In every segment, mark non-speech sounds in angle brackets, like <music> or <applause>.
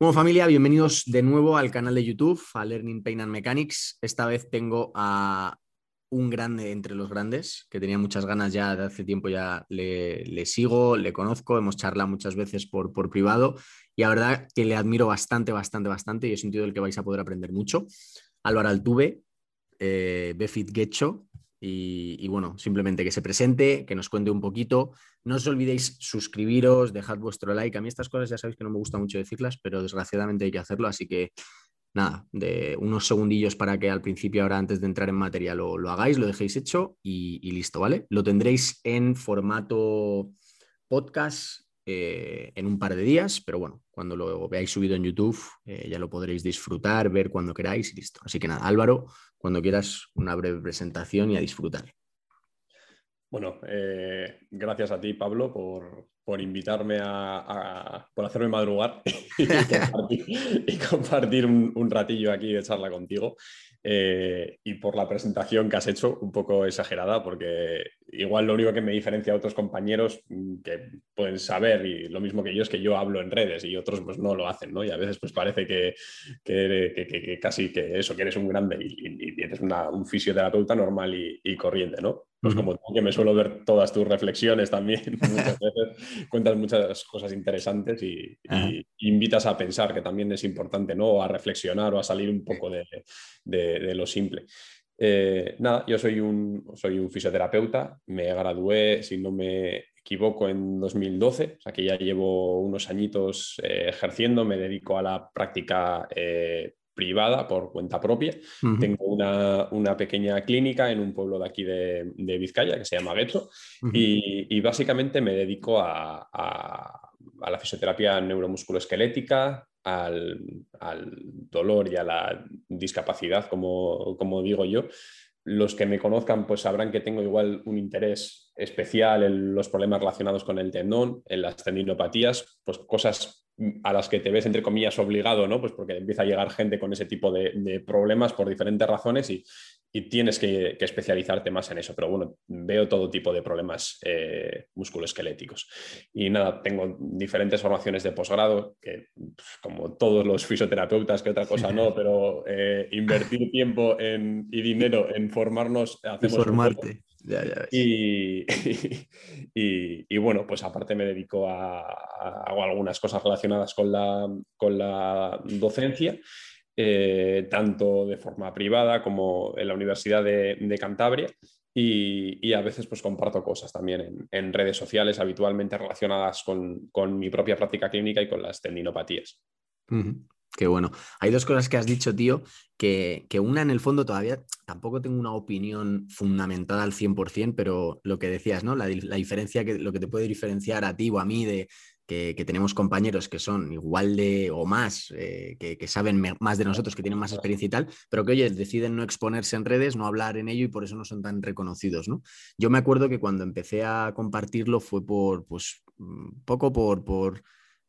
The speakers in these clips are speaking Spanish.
Bueno, familia, bienvenidos de nuevo al canal de YouTube, a Learning Pain and Mechanics. Esta vez tengo a un grande entre los grandes, que tenía muchas ganas ya de hace tiempo, ya le, sigo, le conozco, hemos charlado muchas veces por, privado y la verdad que le admiro bastante, bastante, bastante y he sentido del que vais a poder aprender mucho. Álvaro Altuve, eh, Befit Gecho, y, bueno, simplemente que se presente, que nos cuente un poquito. No os olvidéis suscribiros, dejad vuestro like. A mí estas cosas ya sabéis que no me gusta mucho decirlas, pero desgraciadamente hay que hacerlo. Así que nada, de unos segundillos para que al principio, ahora antes de entrar en materia, lo, hagáis, lo dejéis hecho y, y, listo, ¿vale? Lo tendréis en formato podcast eh, en un par de días, pero bueno, cuando lo veáis subido en YouTube eh, ya lo podréis disfrutar, ver cuando queráis y listo. Así que nada, Álvaro, cuando quieras una breve presentación y a disfrutar. Bueno, eh, gracias a ti, Pablo, por, invitarme a, por hacerme madrugar <laughs> y compartir, un, ratillo aquí de charla contigo. Eh, y por la presentación que has hecho, un poco exagerada, porque igual lo único que me diferencia a otros compañeros mm, que pueden saber y lo mismo que yo es que yo hablo en redes y otros pues no lo hacen, ¿no? Y a veces pues parece que, que, casi que eso, que eres un grande y, eres un fisioterapeuta normal y, corriente, ¿no? Pues como tú, que me suelo ver todas tus reflexiones también, <laughs> muchas veces cuentas muchas cosas interesantes y, invitas a pensar, que también es importante, ¿no? a reflexionar o a salir un poco de, de, lo simple. Eh, nada, yo soy un, soy un fisioterapeuta, me gradué, si no me equivoco, en 2012, o sea que ya llevo unos añitos eh, ejerciendo, me dedico a la práctica eh, privada por cuenta propia. Tengo una, pequeña clínica en un pueblo de aquí de, Vizcaya que se llama Gueto y, básicamente me dedico a, la fisioterapia neuromusculoesquelética, al, al, dolor y a la discapacidad, como, como digo yo. Los que me conozcan pues sabrán que tengo igual un interés especial en los problemas relacionados con el tendón, en las tendinopatías, pues cosas a las que te ves, entre comillas, obligado, ¿no? Pues porque empieza a llegar gente con ese tipo de, problemas por diferentes razones y, tienes que, especializarte más en eso. Pero bueno, veo todo tipo de problemas eh, musculoesqueléticos. Y nada, tengo diferentes formaciones de posgrado, que pues, como todos los fisioterapeutas, que otra cosa no, pero eh, invertir tiempo y dinero en formarnos, hacemos... Formarte. <laughs> Y, bueno, pues aparte me dedico a, hago algunas cosas relacionadas con la, con la docencia, eh, tanto de forma privada como en la Universidad de, Cantabria. Y, a veces pues comparto cosas también en, redes sociales habitualmente relacionadas con, mi propia práctica clínica y con las tendinopatías. Qué bueno. Hay dos cosas que has dicho, tío, que, una en el fondo todavía tampoco tengo una opinión fundamentada al 100%, pero lo que decías, ¿no? La, diferencia, que lo que te puede diferenciar a ti o a mí de que, tenemos compañeros que son igual de o más, eh, que, saben más de nosotros, que tienen más experiencia y tal, pero que, oye, deciden no exponerse en redes, no hablar en ello y por eso no son tan reconocidos, ¿no? Yo me acuerdo que cuando empecé a compartirlo fue por, pues, mm, poco por... por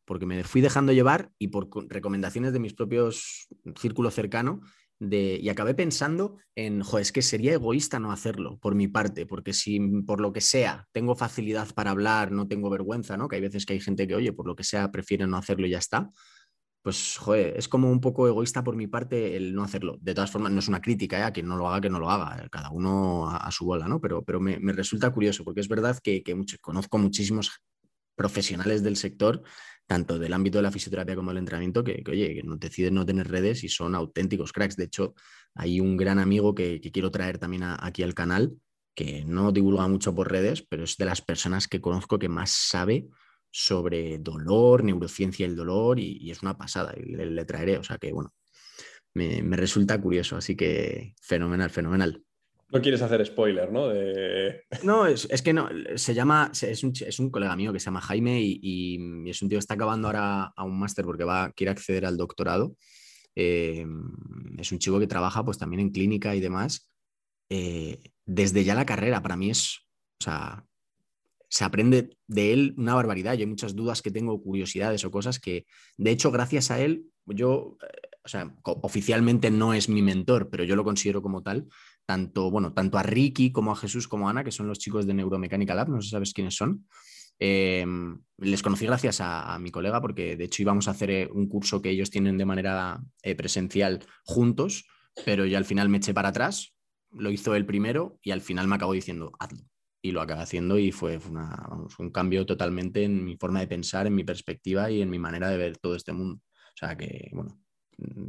porque me fui dejando llevar y por recomendaciones de mis propios círculo cercano de, y acabé pensando en, joder, es que sería egoísta no hacerlo por mi parte, porque si por lo que sea tengo facilidad para hablar, no tengo vergüenza, ¿no? Que hay veces que hay gente que, oye, por lo que sea prefiere no hacerlo y ya está. Pues, joder, es como un poco egoísta por mi parte el no hacerlo. De todas formas, no es una crítica, ¿eh? a quien no lo haga, que no lo haga, cada uno a, su bola, ¿no? Pero, pero me, resulta curioso, porque es verdad que, que conozco muchísimos profesionales del sector tanto del ámbito de la fisioterapia como del entrenamiento, que, oye, que no deciden no tener redes y son auténticos cracks. De hecho, hay un gran amigo que, quiero traer también aquí al canal, que no divulga mucho por redes, pero es de las personas que conozco que más sabe sobre dolor, neurociencia del dolor, y, es una pasada, y le, traeré. O sea que, bueno, me, me resulta curioso, así que fenomenal, fenomenal. No quieres hacer spoiler, ¿no? No, es, que no, se llama, es un, es un, colega mío que se llama Jaime y, es un tío que está acabando ahora a un máster porque va, quiere acceder al doctorado. Eh, es un chico que trabaja pues también en clínica y demás. Eh, desde ya la carrera, para mí es, o sea, se aprende de él una barbaridad. Yo muchas dudas que tengo, curiosidades o cosas que, de hecho, gracias a él, yo, eh, o sea, oficialmente no es mi mentor, pero yo lo considero como tal tanto, bueno, tanto a Ricky como a Jesús como a Ana, que son los chicos de Neuromecánica Lab, no sé si sabes quiénes son. Em, les conocí gracias a, mi colega porque de hecho íbamos a hacer eh, un curso que ellos tienen de manera eh, presencial juntos, pero yo al final me eché para atrás, lo hizo el primero y al final me acabó diciendo, hazlo. Y lo acabé haciendo y fue, un cambio totalmente en mi forma de pensar, en mi perspectiva y en mi manera de ver todo este mundo. O sea que, bueno,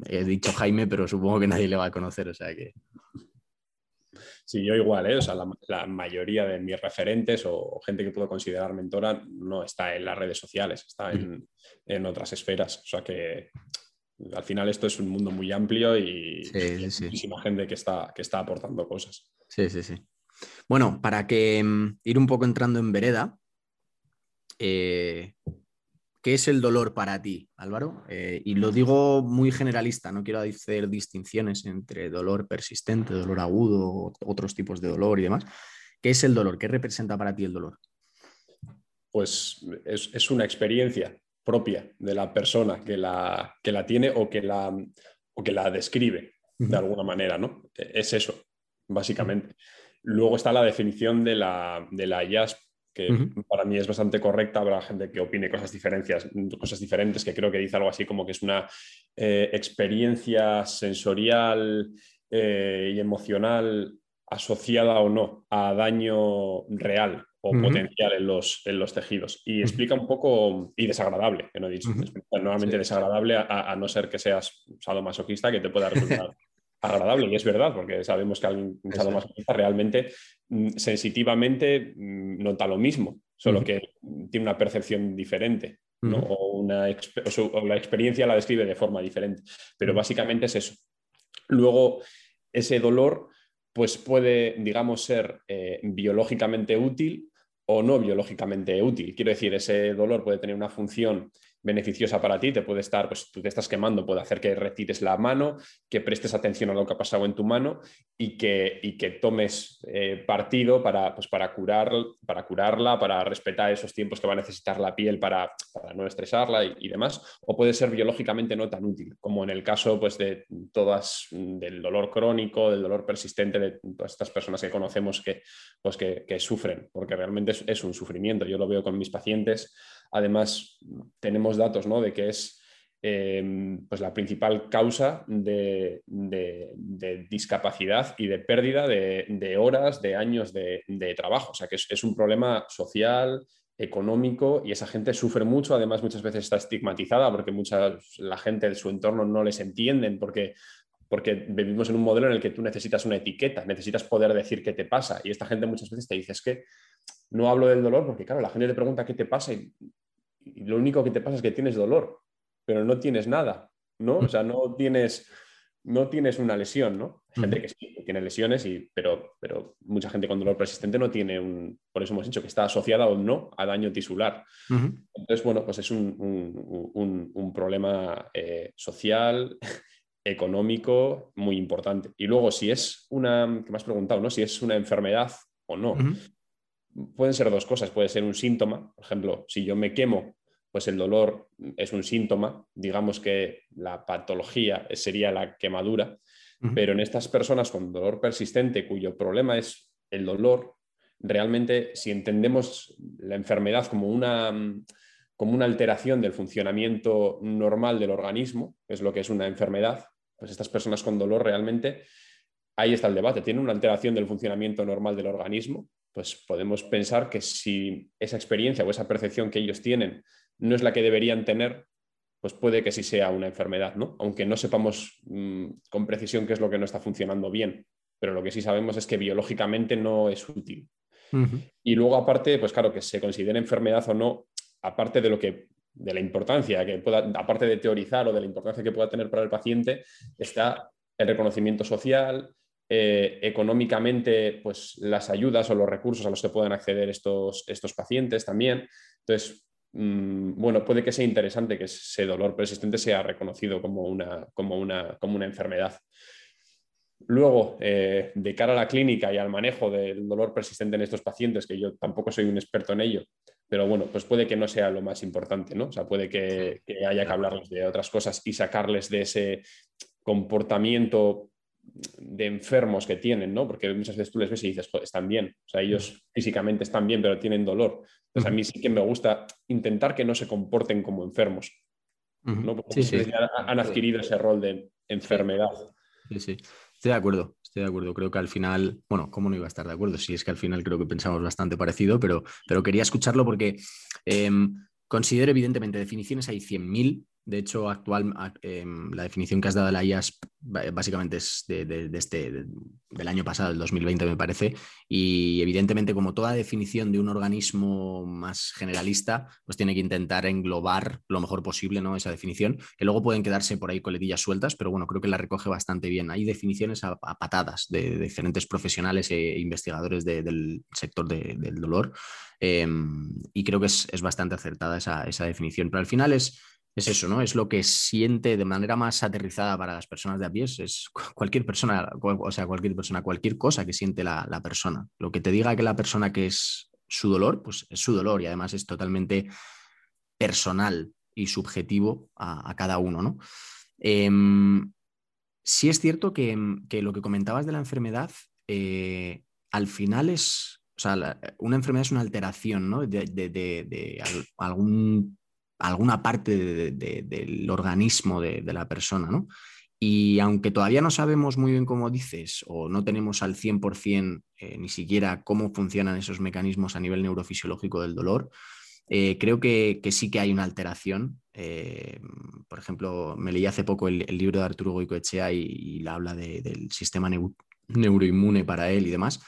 he dicho Jaime, pero supongo que nadie le va a conocer, o sea que... Sí, yo igual, ¿eh? o sea, la, mayoría de mis referentes o, gente que puedo considerar mentora no está en las redes sociales, está en, otras esferas. O sea que al final esto es un mundo muy amplio y hay muchísima gente que está, que está aportando cosas. Sí, sí, sí. Bueno, para que mm, ir un poco entrando en vereda, eh, ¿Qué es el dolor para ti, Álvaro? Eh, y lo digo muy generalista, no quiero hacer distinciones entre dolor persistente, dolor agudo, otros tipos de dolor y demás. ¿Qué es el dolor? ¿Qué representa para ti el dolor? Pues es, una experiencia propia de la persona que la, que la tiene o que la, o que la describe de alguna manera, ¿no? Es eso, básicamente. Luego está la definición de la, de la IASP, que para mí es bastante correcta, habrá gente que opine cosas, diferencias, cosas diferentes, que creo que dice algo así como que es una eh, experiencia sensorial eh, y emocional asociada o no a daño real o potencial en los, en los tejidos. Y explica un poco, y desagradable, que no he dicho, normalmente desagradable a, no ser que seas sadomasoquista, que te pueda resultar <laughs> agradable, y es verdad, porque sabemos que alguien sadomasoquista realmente mm, sensitivamente mm, nota lo mismo, solo que tiene una percepción diferente. o, una, la experiencia la describe de forma diferente, pero básicamente es eso. Luego, ese dolor pues puede, digamos, ser eh, biológicamente útil o no biológicamente útil. Quiero decir, ese dolor puede tener una función beneficiosa para ti, te puede estar, pues tú te estás quemando, puede hacer que retires la mano, que prestes atención a lo que ha pasado en tu mano y que, y que tomes eh, partido para, pues para, curar, para curarla, para respetar esos tiempos que va a necesitar la piel para, no estresarla y, demás. O puede ser biológicamente no tan útil, como en el caso pues, de todas, del dolor crónico, del dolor persistente de todas estas personas que conocemos que, pues que, sufren, porque realmente es un sufrimiento. Yo lo veo con mis pacientes Además, tenemos datos ¿no? de que es em, pues la principal causa de, discapacidad y de pérdida de, horas, de años de, trabajo. O sea que es, un problema social, económico y esa gente sufre mucho. Además, muchas veces está estigmatizada porque mucha la gente de su entorno no les entienden porque porque vivimos en un modelo en el que tú necesitas una etiqueta, necesitas poder decir qué te pasa. Y esta gente muchas veces te dice, es que no hablo del dolor porque, claro, la gente te pregunta qué te pasa y, lo único que te pasa es que tienes dolor, pero no tienes nada, ¿no? O sea, no tienes, no tienes una lesión, ¿no? gente que sí, tiene lesiones, y, pero, pero mucha gente con dolor persistente no tiene un, por eso hemos dicho que está asociada o no a daño tisular. Entonces, bueno, pues es un, un, problema eh, social, <laughs> económico muy importante. Y luego, si es una, que me has preguntado, ¿no? Si es una enfermedad o no pueden ser dos cosas. Puede ser un síntoma, por ejemplo, si yo me quemo, pues el dolor es un síntoma. Digamos que la patología sería la quemadura, pero en estas personas con dolor persistente, cuyo problema es el dolor, realmente si entendemos la enfermedad como una, como una alteración del funcionamiento normal del organismo, que es lo que es una enfermedad, pues estas personas con dolor realmente, ahí está el debate, tienen una alteración del funcionamiento normal del organismo, pues podemos pensar que si esa experiencia o esa percepción que ellos tienen no es la que deberían tener, pues puede que sí sea una enfermedad, ¿no? Aunque no sepamos mm, con precisión qué es lo que no está funcionando bien, pero lo que sí sabemos es que biológicamente no es útil. Y luego aparte, pues claro, que se considere enfermedad o no, aparte de lo que de la importancia que pueda, aparte de teorizar o de la importancia que pueda tener para el paciente, está el reconocimiento social, eh, económicamente pues, las ayudas o los recursos a los que puedan acceder estos, estos pacientes también. Entonces, mm, bueno, puede que sea interesante que ese dolor persistente sea reconocido como una, como una, como una enfermedad. Luego, eh, de cara a la clínica y al manejo del dolor persistente en estos pacientes, que yo tampoco soy un experto en ello, pero bueno, pues puede que no sea lo más importante, ¿no? O sea, puede que, que haya que hablarles de otras cosas y sacarles de ese comportamiento enfermos que tienen, ¿no? Porque muchas veces tú les ves y dices, están bien, o sea, ellos físicamente están bien, pero tienen dolor. Entonces, a mí sí que me gusta intentar que no se comporten como enfermos, ¿no? Porque han adquirido ese rol de enfermedad. Sí, sí, estoy de acuerdo, estoy de acuerdo. Creo que al final, bueno, ¿cómo no iba a estar de acuerdo? Si es que al final creo que pensamos bastante parecido, pero, pero quería escucharlo porque em, considero evidentemente definiciones hay 100.000 de hecho, actual, em, la definición que has dado de la IAS básicamente es de, este, del año pasado, del 2020 me parece, y evidentemente como toda definición de un organismo más generalista, pues tiene que intentar englobar lo mejor posible ¿no? esa definición, que luego pueden quedarse por ahí coletillas sueltas, pero bueno, creo que la recoge bastante bien. Hay definiciones a, patadas de, diferentes profesionales e investigadores del sector del dolor, em, y creo que es, bastante acertada esa, esa definición, pero al final es es eso, ¿no? Es lo que siente de manera más aterrizada para las personas de a pies. Es cualquier persona, o sea, cualquier persona, cualquier cosa que siente la, persona. Lo que te diga que la persona que es su dolor, pues es su dolor y además es totalmente personal y subjetivo a, cada uno, ¿no? Em, sí es cierto que, lo que comentabas de la enfermedad, eh, al final es, o sea, una enfermedad es una alteración, ¿no? De, de algún alguna parte del organismo de, la persona, ¿no? Y aunque todavía no sabemos muy bien cómo dices o no tenemos al 100% eh, ni siquiera cómo funcionan esos mecanismos a nivel neurofisiológico del dolor, eh, creo que, sí que hay una alteración. Eh, por ejemplo, me leí hace poco el, libro de Arturo Goicoechea y, y habla del sistema neuroinmune para él y demás.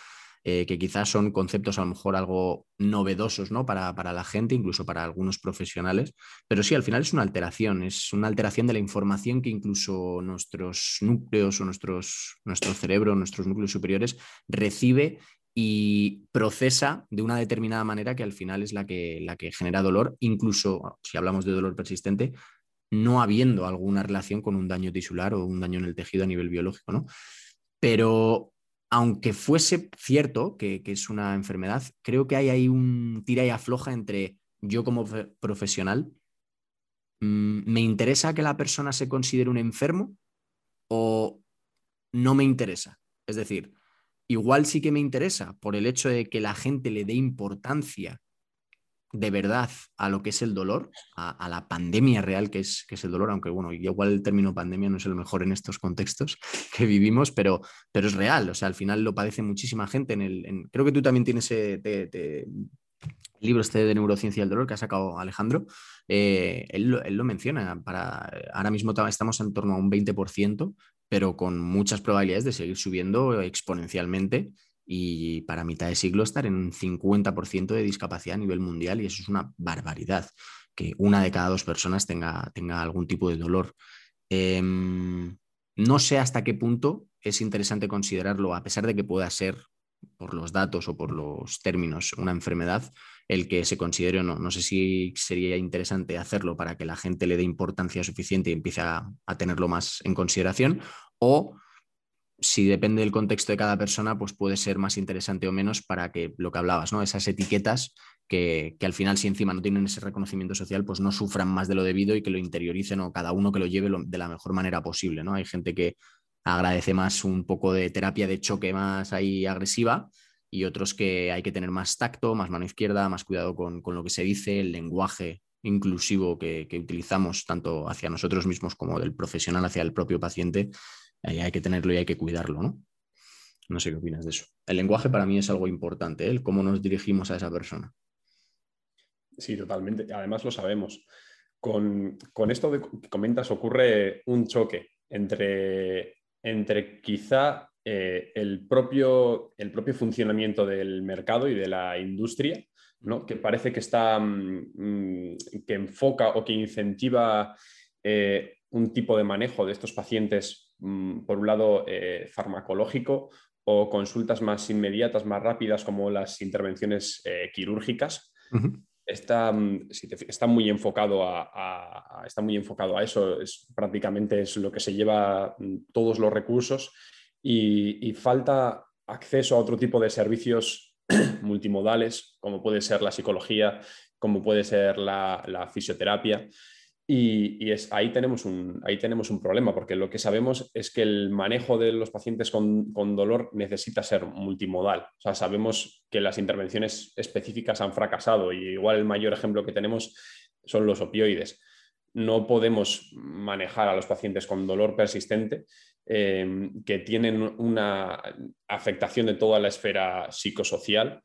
Eh, que quizás son conceptos a lo mejor algo novedosos ¿no? para, la gente, incluso para algunos profesionales, pero sí, al final es una alteración, es una alteración de la información que incluso nuestros núcleos o nuestros, nuestro cerebro, nuestros núcleos superiores recibe y procesa de una determinada manera que al final es la que, la que genera dolor, incluso si hablamos de dolor persistente, no habiendo alguna relación con un daño tisular o un daño en el tejido a nivel biológico, ¿no? Pero aunque fuese cierto que, es una enfermedad, creo que hay ahí un tira y afloja entre yo como profesional, mm, ¿me interesa que la persona se considere un enfermo o no me interesa? Es decir, igual sí que me interesa por el hecho de que la gente le dé importancia de verdad a lo que es el dolor, a, la pandemia real que es, que es el dolor, aunque bueno, igual el término pandemia no es el mejor en estos contextos <laughs> que vivimos, pero, pero es real, o sea, al final lo padece muchísima gente. En el, creo que tú también tienes el libro este de neurociencia del dolor que ha sacado Alejandro, eh, él, lo menciona, para, ahora mismo estamos en torno a un 20%, pero con muchas probabilidades de seguir subiendo exponencialmente y para mitad de siglo estar en un 50% de discapacidad a nivel mundial y eso es una barbaridad, que una de cada dos personas tenga, tenga algún tipo de dolor. Em, no sé hasta qué punto es interesante considerarlo, a pesar de que pueda ser por los datos o por los términos una enfermedad, el que se considere o no. No sé si sería interesante hacerlo para que la gente le dé importancia suficiente y empiece a, a tenerlo más en consideración o si depende del contexto de cada persona, pues puede ser más interesante o menos para que lo que hablabas, ¿no? Esas etiquetas que, al final, si encima no tienen ese reconocimiento social, pues no sufran más de lo debido y que lo interioricen o cada uno que lo lleve de la mejor manera posible, ¿no? Hay gente que agradece más un poco de terapia de choque más ahí agresiva y otros que hay que tener más tacto, más mano izquierda, más cuidado con, lo que se dice, el lenguaje inclusivo que, que utilizamos tanto hacia nosotros mismos como del profesional hacia el propio paciente hay que tenerlo y hay que cuidarlo, ¿no? No sé qué opinas de eso. El lenguaje para mí es algo importante, ¿eh? el cómo nos dirigimos a esa persona. Sí, totalmente. Además lo sabemos. Con, esto que comentas ocurre un choque entre, entre quizá eh, el, propio, el propio funcionamiento del mercado y de la industria, ¿no? que parece que está mm, mm, que enfoca o que incentiva eh, un tipo de manejo de estos pacientes por un lado, eh, farmacológico o consultas más inmediatas, más rápidas, como las intervenciones eh, quirúrgicas. está, mm, está, muy enfocado a, está muy enfocado a eso, es, prácticamente es lo que se lleva mm, todos los recursos y, falta acceso a otro tipo de servicios <clears throat> multimodales, como puede ser la psicología, como puede ser la, la fisioterapia. Y, ahí, tenemos un, problema, porque lo que sabemos es que el manejo de los pacientes con, dolor necesita ser multimodal. Sabemos que las intervenciones específicas han fracasado y igual el mayor ejemplo que tenemos son los opioides. No podemos manejar a los pacientes con dolor persistente eh, que tienen una afectación de toda la esfera psicosocial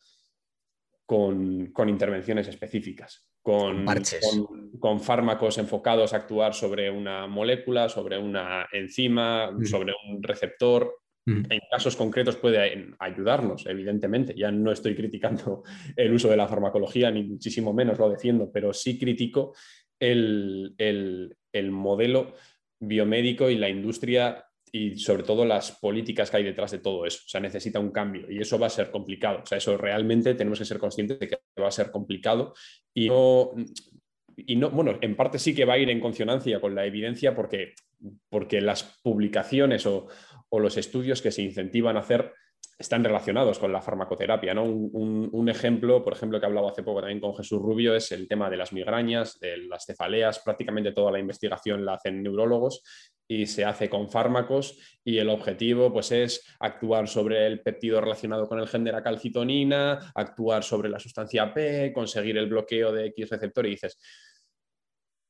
con intervenciones específicas con, con, fármacos enfocados a actuar sobre una molécula, sobre una enzima, sobre un receptor. En casos concretos puede ayudarnos, evidentemente. Ya no estoy criticando el uso de la farmacología, ni muchísimo menos lo defiendo, pero sí critico el, el modelo biomédico y la industria y sobre todo las políticas que hay detrás de todo eso. O sea, necesita un cambio y eso va a ser complicado. O sea, eso realmente tenemos que ser conscientes de que va a ser complicado y no, bueno, en parte sí que va a ir en consonancia con la evidencia porque, porque las publicaciones o, los estudios que se incentivan a hacer están relacionados con la farmacoterapia. ¿no? Un, ejemplo, por ejemplo, que hablaba hace poco también con Jesús Rubio, es el tema de las migrañas, de las cefaleas. Prácticamente toda la investigación la hacen neurólogos y se hace con fármacos y el objetivo pues, es actuar sobre el péptido relacionado con el gen de la calcitonina, actuar sobre la sustancia P, conseguir el bloqueo de X receptor y dices,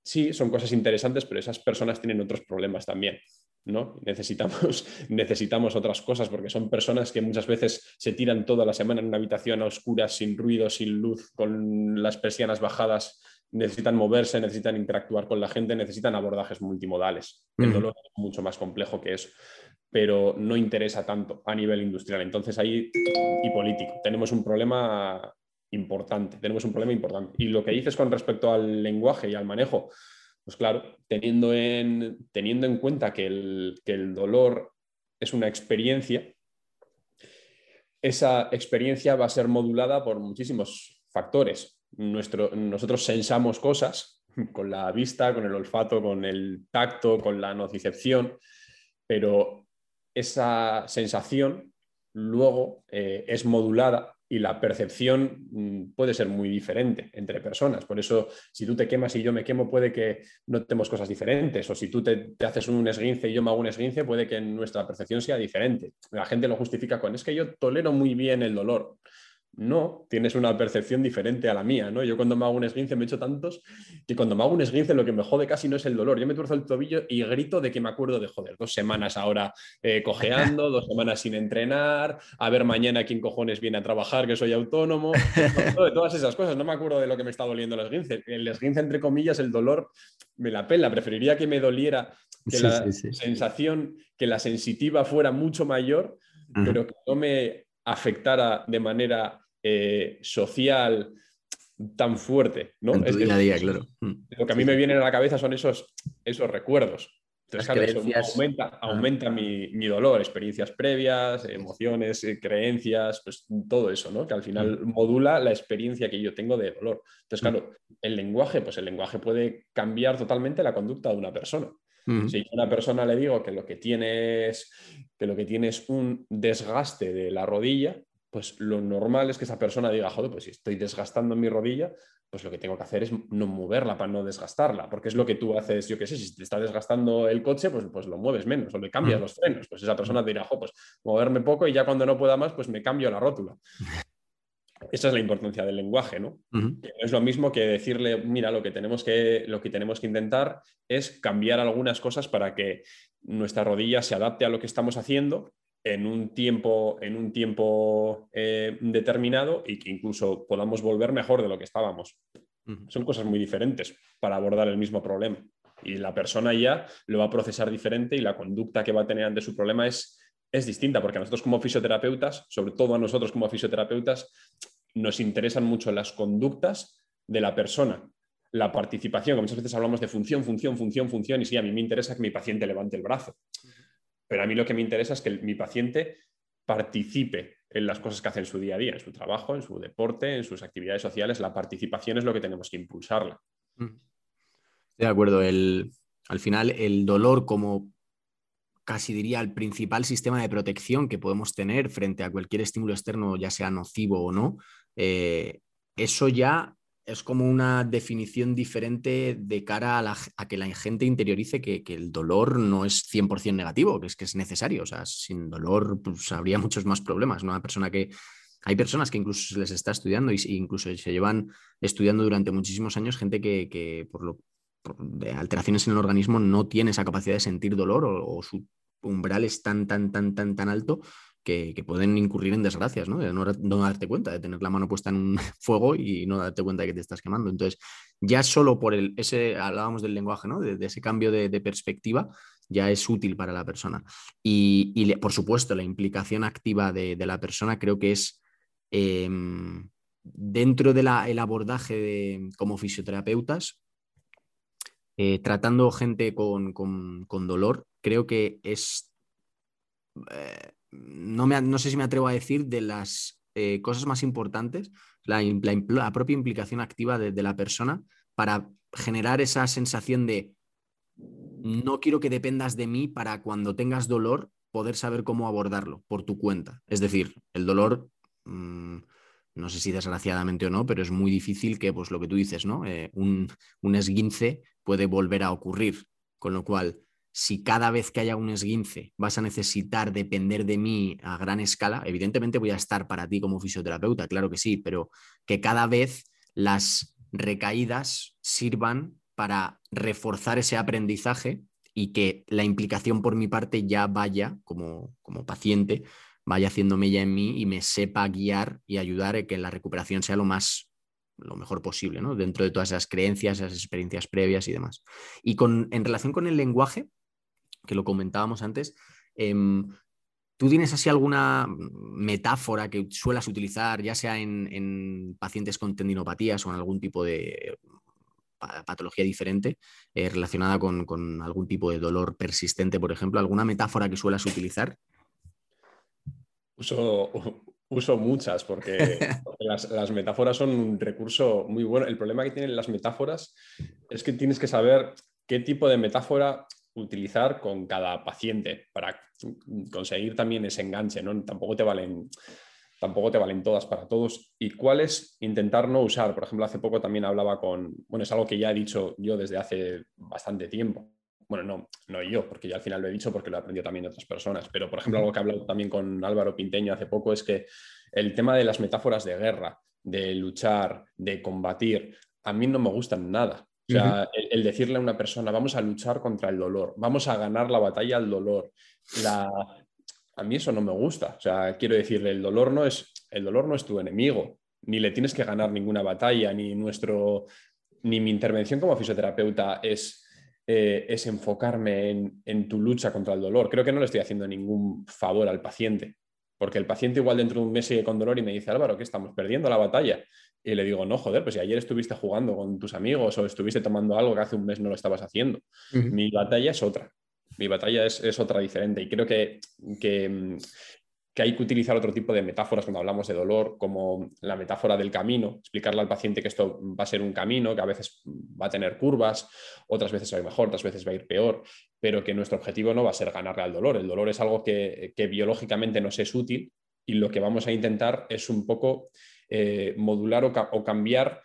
sí, son cosas interesantes, pero esas personas tienen otros problemas también. ¿no? Necesitamos, <laughs> necesitamos otras cosas porque son personas que muchas veces se tiran toda la semana en una habitación a oscuras, sin ruido, sin luz, con las persianas bajadas, necesitan moverse, necesitan interactuar con la gente, necesitan abordajes multimodales. El dolor es mucho más complejo que eso, pero no interesa tanto a nivel industrial. Entonces ahí, y político, tenemos un problema importante, tenemos un problema importante. Y lo que dices con respecto al lenguaje y al manejo, pues claro, teniendo en, teniendo en cuenta que el, dolor es una experiencia, esa experiencia va a ser modulada por muchísimos factores. Nosotros sensamos cosas <laughs> con la vista, con el olfato, con el tacto, con la nocicepción, pero esa sensación luego eh, es modulada y la percepción mm, puede ser muy diferente entre personas. Por eso, si tú te quemas y yo me quemo, puede que notemos cosas diferentes. O si tú te, haces un esguince y yo me hago un esguince, puede que nuestra percepción sea diferente. La gente lo justifica con, es que yo tolero muy bien el dolor. No, tienes una percepción diferente a la mía, ¿no? Yo cuando me hago un esguince me echo tantos que cuando me hago un esguince lo que me jode casi no es el dolor. Yo me tuerzo el tobillo y grito de que me acuerdo de joder, dos semanas ahora eh, cojeando, dos semanas sin entrenar, a ver mañana quién cojones viene a trabajar, que soy autónomo, de todas esas cosas. No me acuerdo de lo que me está doliendo el esguince. El esguince, entre comillas, el dolor me la pela. Preferiría que me doliera, que la sensación, que la sensitiva fuera mucho mayor, pero que no me afectara de manera eh, social tan fuerte. ¿no? es día a día, claro. Mm. Lo que a mí me viene a la cabeza son esos, esos recuerdos. Entonces, aumenta, aumenta mi, dolor, experiencias previas, emociones, eh, creencias, pues todo eso, ¿no? Que al final mm. modula la experiencia que yo tengo de dolor. Entonces, mm. claro, el lenguaje, pues el lenguaje puede cambiar totalmente la conducta de una persona. Si a una persona le digo que lo que tiene es, que lo que tiene es un desgaste de la rodilla, pues lo normal es que esa persona diga, joder, pues si estoy desgastando mi rodilla, pues lo que tengo que hacer es no moverla para no desgastarla, porque es lo que tú haces, yo qué sé, si te está desgastando el coche, pues, pues lo mueves menos o le cambias los frenos, pues esa persona dirá, jo, pues moverme poco y ya cuando no pueda más, pues me cambio la rótula. <laughs> Esa es la importancia del lenguaje, ¿no? Es lo mismo que decirle, mira, lo que, tenemos que, lo que tenemos que intentar es cambiar algunas cosas para que nuestra rodilla se adapte a lo que estamos haciendo en un tiempo, en un tiempo eh, determinado y que incluso podamos volver mejor de lo que estábamos. Son cosas muy diferentes para abordar el mismo problema. Y la persona ya lo va a procesar diferente y la conducta que va a tener ante su problema es, es distinta, porque a nosotros como fisioterapeutas, sobre todo a nosotros como fisioterapeutas, nos interesan mucho las conductas de la persona, la participación, que muchas veces hablamos de función, función, función, función, y sí, a mí me interesa que mi paciente levante el brazo. Pero a mí lo que me interesa es que mi paciente participe en las cosas que hace en su día a día, en su trabajo, en su deporte, en sus actividades sociales. La participación es lo que tenemos que impulsarla. Mm. De acuerdo. al final, el dolor como casi diría el principal sistema de protección que podemos tener frente a cualquier estímulo externo, ya sea nocivo o no, eh, eso ya es como una definición diferente de cara a, que la gente interiorice que, el dolor no es 100% negativo, que es que es necesario. O sea, sin dolor pues, habría <laughs> muchos más problemas. Una persona que... Hay personas que incluso se les está estudiando y incluso se llevan estudiando durante muchísimos años gente que, por lo de alteraciones en el organismo no tiene esa capacidad de sentir dolor o su umbral es tan, tan, tan, tan, tan alto que, pueden incurrir en desgracias, ¿no? De no, darte cuenta, de tener la mano puesta en un <laughs> fuego y no darte cuenta de que te estás quemando. Entonces, ya solo por el, ese, hablábamos del lenguaje, ¿no? De, ese cambio de, perspectiva, ya es útil para la persona. Y, por supuesto, la implicación activa de, la persona creo que es em, dentro del abordaje de, como fisioterapeutas, eh, tratando gente con, dolor, creo que es... Eh, no, me, no sé si me atrevo a decir de las eh, cosas más importantes, la, propia implicación activa de, la persona para generar esa sensación de no quiero que dependas de mí para cuando tengas dolor poder saber cómo abordarlo por tu cuenta. Es decir, el dolor, mm, no sé si desgraciadamente o no, pero es muy difícil que, pues lo que tú dices, ¿no? Eh, un, un esguince puede volver a ocurrir, con lo cual si cada vez que haya un esguince vas a necesitar depender de mí a gran escala, evidentemente voy a estar para ti como fisioterapeuta, claro que sí, pero que cada vez las recaídas sirvan para reforzar ese aprendizaje y que la implicación por mi parte ya vaya como, como paciente, vaya haciéndome ya en mí y me sepa guiar y ayudar a que la recuperación sea lo más lo mejor posible, ¿no? Dentro de todas esas creencias, esas experiencias previas y demás. Y con, en relación con el lenguaje, que lo comentábamos antes. Em, ¿Tú tienes así alguna metáfora que suelas utilizar, ya sea en, pacientes con tendinopatías o en algún tipo de patología diferente eh, relacionada con, algún tipo de dolor persistente, por ejemplo? ¿Alguna metáfora que suelas utilizar? Uso, <laughs> uso muchas <laughs> porque, las, las, metáforas son un recurso muy bueno. El problema que tienen las metáforas es que tienes que saber qué tipo de metáfora utilizar con cada paciente para conseguir también ese enganche, ¿no? Tampoco te valen tampoco te valen todas para todos. ¿Y cuáles intentar no usar? Por ejemplo, hace poco también hablaba con, bueno, es algo que ya he dicho yo desde hace bastante tiempo. Bueno, no, no yo, porque ya al final lo he dicho porque lo he aprendido también de otras personas, pero por ejemplo, algo que he hablado también con Álvaro Pinteño hace poco es que el tema de las metáforas de guerra, de luchar, de combatir, a mí no me gustan nada. O sea, el, decirle a una persona, vamos a luchar contra el dolor, vamos a ganar la batalla al dolor. A mí eso no me gusta. O sea, quiero decirle, el dolor no es, el dolor no es tu enemigo, ni le tienes que ganar ninguna batalla, ni nuestro, ni mi intervención como fisioterapeuta es, eh, es enfocarme en, en tu lucha contra el dolor. Creo que no le estoy haciendo ningún favor al paciente. Porque el paciente igual dentro de un mes sigue con dolor y me dice, Álvaro, que estamos perdiendo la batalla. Y le digo, no, joder, pues si ayer estuviste jugando con tus amigos o estuviste tomando algo que hace un mes no lo estabas haciendo. Mi batalla es otra. Mi batalla es, otra diferente. Y creo que, que, hay que utilizar otro tipo de metáforas cuando hablamos de dolor, como la metáfora del camino, explicarle al paciente que esto va a ser un camino, que a veces va a tener curvas, otras veces va a ir mejor, otras veces va a ir peor, pero que nuestro objetivo no va a ser ganarle al dolor. El dolor es algo que, que biológicamente nos es útil y lo que vamos a intentar es un poco eh, modular o, cambiar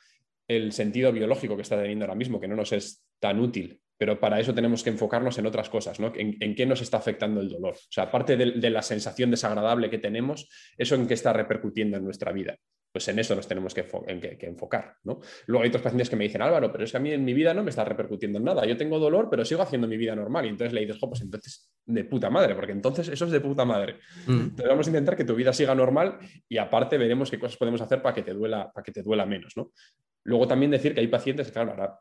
el sentido biológico que está teniendo ahora mismo, que no nos es tan útil. Pero para eso tenemos que enfocarnos en otras cosas, ¿no? En, qué nos está afectando el dolor. O sea, aparte de, la sensación desagradable que tenemos, eso en qué está repercutiendo en nuestra vida pues en eso nos tenemos que, enfocar. ¿no? Luego hay otros pacientes que me dicen, Álvaro, pero es que a mí en mi vida no me está repercutiendo en nada. Yo tengo dolor, pero sigo haciendo mi vida normal. Y entonces le dices, pues entonces de puta madre, porque entonces eso es de puta madre. Mm. Entonces vamos a intentar que tu vida siga normal y aparte veremos qué cosas podemos hacer para que te duela, para que te duela menos. ¿no? Luego también decir que hay pacientes, claro, ahora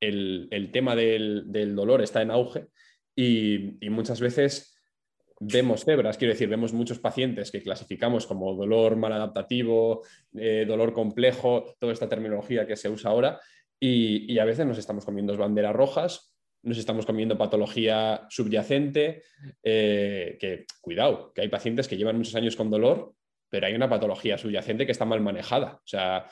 el, tema del, dolor está en auge y, y muchas veces vemos cebras, quiero decir, vemos muchos pacientes que clasificamos como dolor maladaptativo, eh, dolor complejo, toda esta terminología que se usa ahora, y, a veces nos estamos comiendo banderas rojas, nos estamos comiendo patología subyacente, eh, que cuidado, que hay pacientes que llevan muchos años con dolor, pero hay una patología subyacente que está mal manejada. O sea,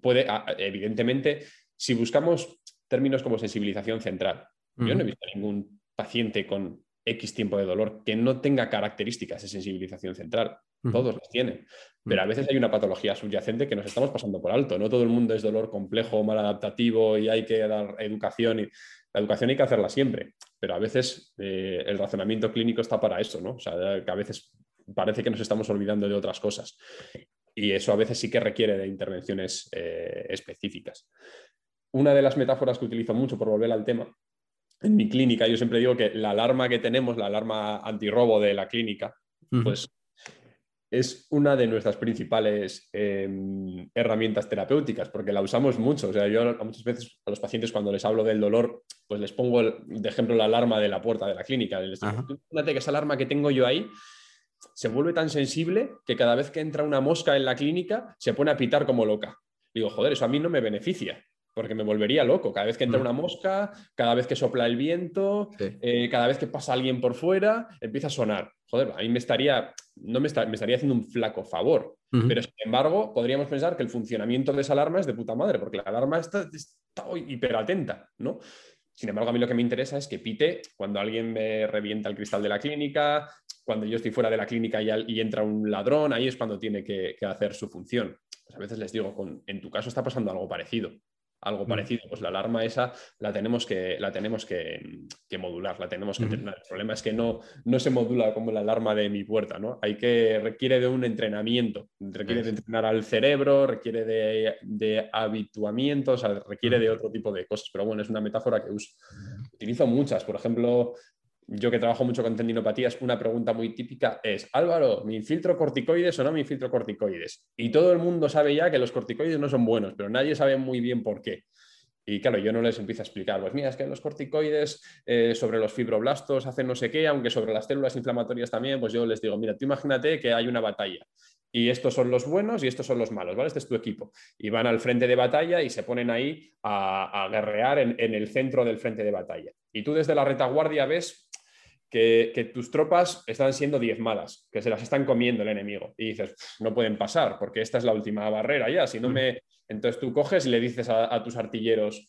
puede, evidentemente, si buscamos términos como sensibilización central, yo no he visto ningún paciente con X tiempo de dolor que no tenga características de sensibilización central. todos las tienen. Pero a veces hay una patología subyacente que nos estamos pasando por alto. No todo el mundo es dolor complejo, mal adaptativo y hay que dar educación. Y... La educación hay que hacerla siempre, pero a veces eh, el razonamiento clínico está para eso, ¿no? O sea, que a veces parece que nos estamos olvidando de otras cosas. Y eso a veces sí que requiere de intervenciones eh, específicas. Una de las metáforas que utilizo mucho por volver al tema, en mi clínica yo siempre digo que la alarma que tenemos, la alarma antirrobo de la clínica, pues es una de nuestras principales em, herramientas terapéuticas, porque la usamos mucho. O sea, yo muchas veces a los pacientes cuando les hablo del dolor, pues les pongo de ejemplo la alarma de la puerta de la clínica. Les digo, fíjate que esa alarma que tengo yo ahí se vuelve tan sensible que cada vez que entra una mosca en la clínica se pone a pitar como loca. Digo, joder, eso a mí no me beneficia porque me volvería loco. Cada vez que entra mm. una mosca, cada vez que sopla el viento, eh, cada vez que pasa alguien por fuera, empieza a sonar. Joder, a mí me estaría, no me, me estaría haciendo un flaco favor. Pero sin embargo, podríamos pensar que el funcionamiento de esa alarma es de puta madre, porque la alarma está, está hiperatenta, ¿no? Sin embargo, a mí lo que me interesa es que pite cuando alguien me revienta el cristal de la clínica, cuando yo estoy fuera de la clínica y, entra un ladrón, ahí es cuando tiene que, hacer su función. Pues a veces les digo, con, en tu caso está pasando algo parecido algo mm. parecido, pues la alarma esa la tenemos que, la tenemos que, modular, la tenemos que entrenar. El problema es que no, no se modula como la alarma de mi puerta, ¿no? Hay que, requiere de un entrenamiento, requiere de entrenar al cerebro, requiere de, de habituamiento, o sea, requiere de otro tipo de cosas. Pero bueno, es una metáfora que uso. Utilizo muchas, por ejemplo, yo que trabajo mucho con tendinopatías, una pregunta muy típica es, Álvaro, ¿me infiltro corticoides o no me infiltro corticoides? Y todo el mundo sabe ya que los corticoides no son buenos, pero nadie sabe muy bien por qué. Y claro, yo no les empiezo a explicar, pues mira, es que los corticoides eh, sobre los fibroblastos hacen no sé qué, aunque sobre las células inflamatorias también, pues yo les digo, mira, tú imagínate que hay una batalla y estos son los buenos y estos son los malos, ¿vale? Este es tu equipo. Y van al frente de batalla y se ponen ahí a, guerrear en, en, el centro del frente de batalla. Y tú desde la retaguardia ves que, tus tropas están siendo diezmadas, que se las están comiendo el enemigo. Y dices, no pueden pasar, porque esta es la última barrera ya. Si no me... Entonces tú coges y le dices a, tus artilleros,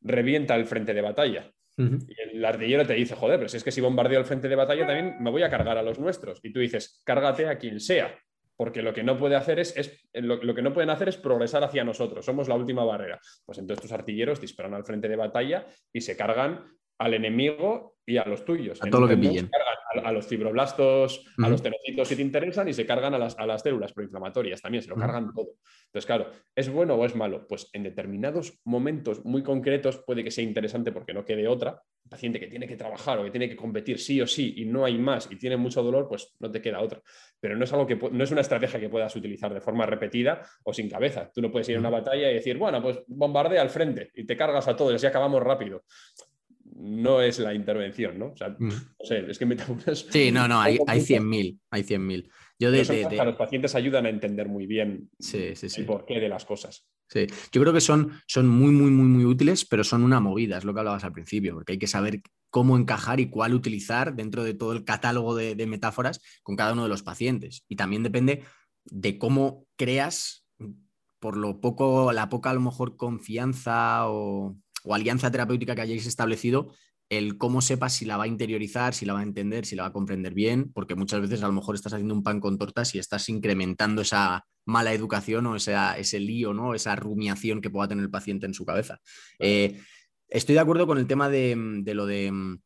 revienta el frente de batalla. Y el artillero te dice, joder, pero si es que si bombardeo el frente de batalla también me voy a cargar a los nuestros. Y tú dices, cárgate a quien sea, porque lo que no puede hacer es, lo, que no pueden hacer es progresar hacia nosotros, somos la última barrera. Pues entonces tus artilleros disparan al frente de batalla y se cargan al enemigo y a los tuyos. A todo lo que pillen. A, los fibroblastos, a los tenocitos si te interesan y se cargan a las, a las células proinflamatorias también, se lo cargan todo. Entonces, claro, ¿es bueno o es malo? Pues en determinados momentos muy concretos puede que sea interesante porque no quede otra. Paciente que tiene que trabajar o que tiene que competir sí o sí y no hay más y tiene mucho dolor, pues no te queda otra. Pero no es algo que no es una estrategia que puedas utilizar de forma repetida o sin cabeza. Tú no puedes ir a una batalla y decir, bueno, pues bombardea al frente y te cargas a todos y acabamos rápido no es la intervención, ¿no? O sea, mm. no sé, es que metáforas... Sí, no, no, hay, hay <laughs> 100.000, hay 100.000. Yo de, Los pacientes ayudan a entender muy bien sí, sí, sí. el porqué de las cosas. Sí, yo creo que son, son muy, muy, muy, muy útiles, pero son una movida, es lo que hablabas al principio, porque hay que saber cómo encajar y cuál utilizar dentro de todo el catálogo de, de metáforas con cada uno de los pacientes. Y también depende de cómo creas, por lo poco, la poca a lo mejor confianza o o alianza terapéutica que hayáis establecido, el cómo sepas si la va a interiorizar, si la va a entender, si la va a comprender bien, porque muchas veces a lo mejor estás haciendo un pan con tortas y estás incrementando esa mala educación o ese lío, ¿no? esa rumiación que pueda tener el paciente en su cabeza. Eh, estoy de acuerdo con el tema de lo de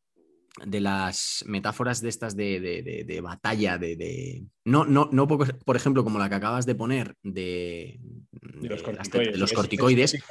de las metáforas de estas de, batalla, de, No, no, no por, ejemplo, como la que acabas de poner de, los corticoides,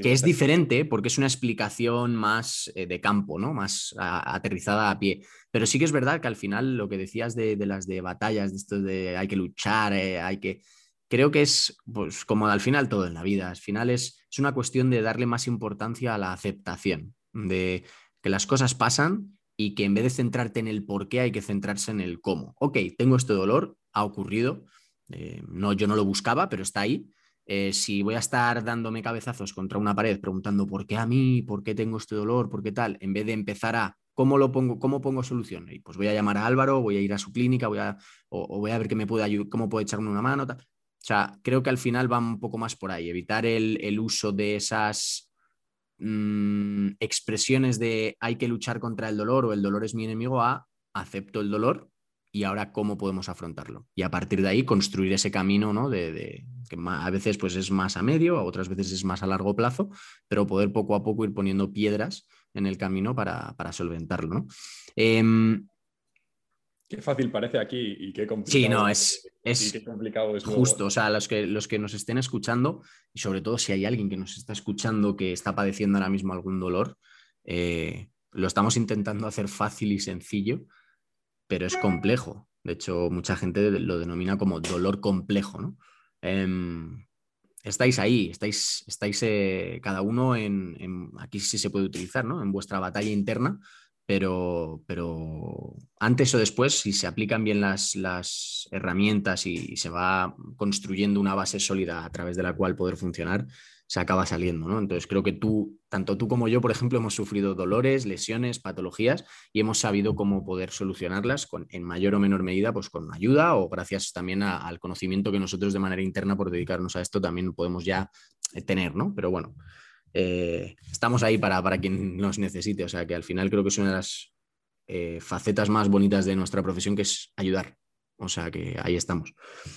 que es diferente porque es una explicación más eh, de campo, ¿no? más aterrizada a pie. Pero sí que es verdad que al final lo que decías de, las de batallas, de esto de hay que luchar, eh, hay que... Creo que es pues, como al final todo en la vida. Al final es, es una cuestión de darle más importancia a la aceptación, de que las cosas pasan y que en vez de centrarte en el por qué hay que centrarse en el cómo. Ok, tengo este dolor, ha ocurrido, eh, no, yo no lo buscaba, pero está ahí. Eh, si voy a estar dándome cabezazos contra una pared preguntando por qué a mí, por qué tengo este dolor, por qué tal, en vez de empezar a cómo lo pongo, cómo pongo solución, pues voy a llamar a Álvaro, voy a ir a su clínica, voy a, o, voy a ver qué me puede ayudar, cómo puede echarme una mano. O sea, creo que al final va un poco más por ahí, evitar el, el uso de esas Mm, expresiones de hay que luchar contra el dolor o el dolor es mi enemigo a acepto el dolor y ahora cómo podemos afrontarlo. Y a partir de ahí construir ese camino, ¿no? De, que a veces pues es más a medio, a otras veces es más a largo plazo, pero poder poco a poco ir poniendo piedras en el camino para, solventarlo, ¿no? Em, qué fácil parece aquí y qué complicado. Sí, no, es, es, complicado justo. O sea, los que, los que nos estén escuchando, y sobre todo si hay alguien que nos está escuchando que está padeciendo ahora mismo algún dolor, eh, lo estamos intentando hacer fácil y sencillo, pero es complejo. De hecho, mucha gente lo denomina como dolor complejo, ¿no? Em, estáis ahí, estáis, estáis eh, cada uno en, aquí sí se puede utilizar, ¿no? En vuestra batalla interna, pero, pero antes o después, si se aplican bien las, herramientas y se va construyendo una base sólida a través de la cual poder funcionar, se acaba saliendo, ¿no? Entonces creo que tú, tanto tú como yo, por ejemplo, hemos sufrido dolores, lesiones, patologías y hemos sabido cómo poder solucionarlas con, en mayor o menor medida, pues con ayuda o gracias también al conocimiento que nosotros de manera interna por dedicarnos a esto también podemos ya eh, tener, ¿no? Pero bueno, eh, estamos ahí para, para quien nos necesite, o sea que al final creo que es una de las eh, facetas más bonitas de nuestra profesión que es ayudar, o sea que ahí estamos.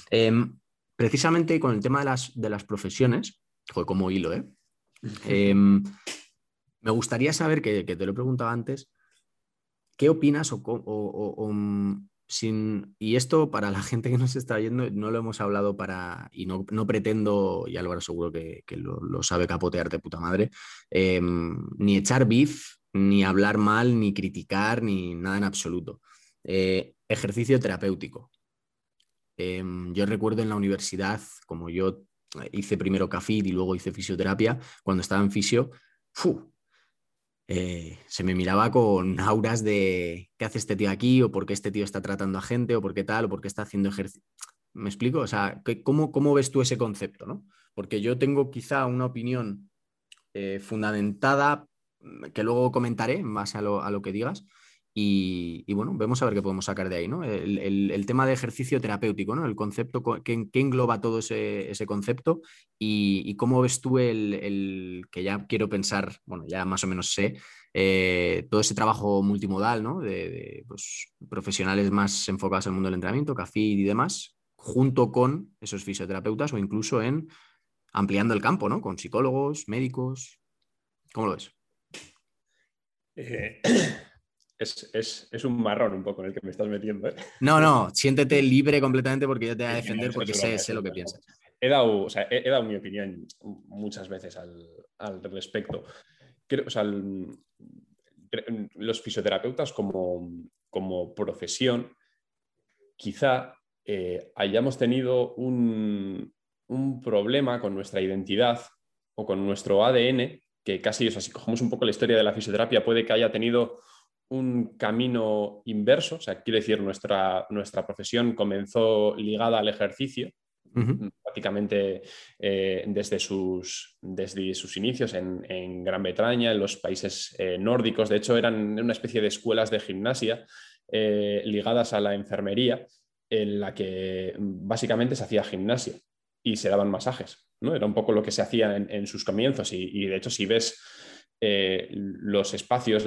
Em, precisamente con el tema de las, de las profesiones, fue como hilo, ¿eh? Em, me gustaría saber, que, te lo he preguntado antes, ¿qué opinas o, mm, sin, y esto para la gente que nos está viendo, no lo hemos hablado para, y no, pretendo, y Álvaro seguro que, lo, sabe capotear de puta madre, em, ni echar beef, ni hablar mal, ni criticar, ni nada en absoluto. Eh, ejercicio terapéutico. Em, yo recuerdo en la universidad, como yo hice primero CAFID y luego hice fisioterapia, cuando estaba en fisio, eh, se me miraba con <laughs> auras de qué hace este tío aquí, o por qué este tío está tratando a gente, o por qué tal, o por qué está haciendo ejercicio. ¿Me explico? O sea, ¿cómo, ¿cómo, ves tú ese concepto? ¿no? Porque yo tengo quizá una opinión eh, fundamentada mm, que luego comentaré más a lo, a lo que digas, y, bueno, vemos a ver qué podemos sacar de ahí, ¿no? El, tema de ejercicio terapéutico, ¿no? El concepto, ¿qué, engloba todo ese, concepto? Y, cómo ves tú el, que ya quiero pensar, bueno, ya más o menos sé, eh, todo ese trabajo multimodal, ¿no? De, pues, profesionales más enfocados al mundo del entrenamiento, CAFID y demás, junto con esos fisioterapeutas o incluso en ampliando el campo, ¿no? Con psicólogos, médicos. ¿Cómo lo ves? Eh, es, un marrón un poco en el que me estás metiendo. ¿eh? No, no, siéntete libre completamente porque yo te voy a defender porque sé, lo que piensas. He dado, he, dado mi opinión muchas veces al, respecto. los fisioterapeutas como, como profesión, quizá eh, hayamos tenido un, un, problema con nuestra identidad o con nuestro ADN, que casi, o sea, si cogemos un poco la historia de la fisioterapia, puede que haya tenido un camino inverso, o sea, quiere decir, nuestra, nuestra profesión comenzó ligada al ejercicio, prácticamente eh, desde, sus, desde sus inicios en, Gran Bretaña, en los países eh, nórdicos, de hecho eran una especie de escuelas de gimnasia eh, ligadas a la enfermería, en la que básicamente se hacía gimnasia y se daban masajes. ¿no? Era un poco lo que se hacía en, sus comienzos y, de hecho si ves eh, los espacios,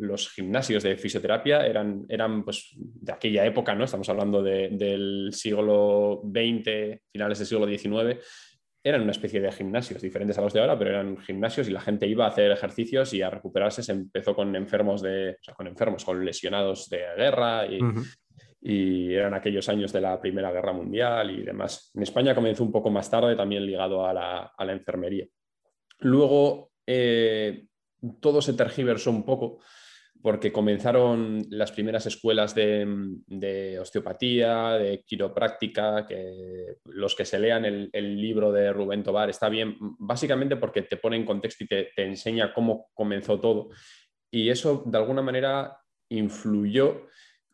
los gimnasios de fisioterapia eran, eran pues, de aquella época, ¿no? Estamos hablando del siglo XX, finales del siglo XIX, eran una especie de gimnasios diferentes a los de ahora, pero eran gimnasios y la gente iba a hacer ejercicios y a recuperarse. Se empezó con enfermos de, con enfermos, con lesionados de guerra y, y, eran aquellos años de la Primera Guerra Mundial y demás. En España comenzó un poco más tarde, también ligado a la, a la enfermería. Luego eh, todo se tergiversó un poco porque comenzaron las primeras escuelas de, osteopatía, de quiropráctica, que los que se lean el, libro de Rubén Tobar está bien, básicamente porque te pone en contexto y te, enseña cómo comenzó todo. Y eso, de alguna manera, influyó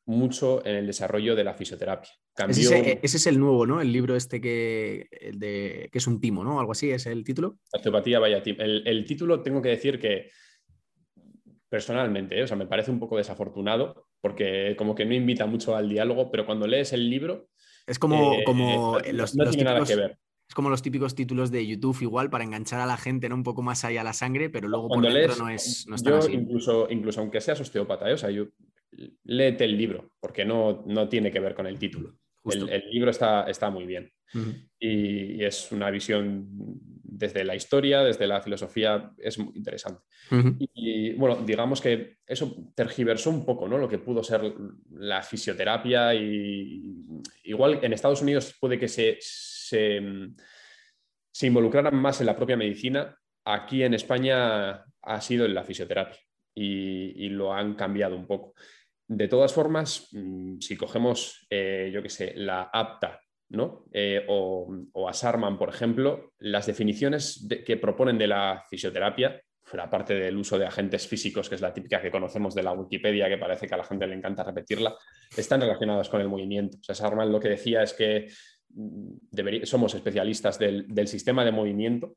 mucho en el desarrollo de la fisioterapia. Ese, es el nuevo, ¿no? El libro este que, que es un timo, ¿no? Algo así, ¿es el título? Osteopatía, vaya timo. El, título tengo que decir que personalmente, ¿eh? o sea, me parece un poco desafortunado porque como que no invita mucho al diálogo, pero cuando lees el libro... Es como, eh, como los, no tiene nada que ver. Es como los típicos títulos de YouTube, igual, para enganchar a la gente, ¿no? Un poco más allá a la sangre, pero luego por dentro no es, no yo, Incluso, incluso aunque seas osteópata, ¿eh? o sea, yo léete el libro, porque no, no tiene que ver con el título. El, libro está, está muy bien y, es una visión desde la historia, desde la filosofía, es muy interesante. y, bueno, digamos que eso tergiversó un poco ¿no? lo que pudo ser la fisioterapia y igual en Estados Unidos puede que se, se, se involucraran más en la propia medicina. Aquí en España ha sido en la fisioterapia y lo han cambiado un poco. De todas formas, mm, si cogemos, eh, yo qué sé, la apta ¿no? Eh, o, o, a Sarman, por ejemplo, las definiciones que proponen de la fisioterapia, fuera parte del uso de agentes físicos, que es la típica que conocemos de la Wikipedia, que parece que a la gente le encanta repetirla, están relacionadas con el movimiento. O sea, Sarman lo que decía es que mm, somos especialistas del, sistema de movimiento.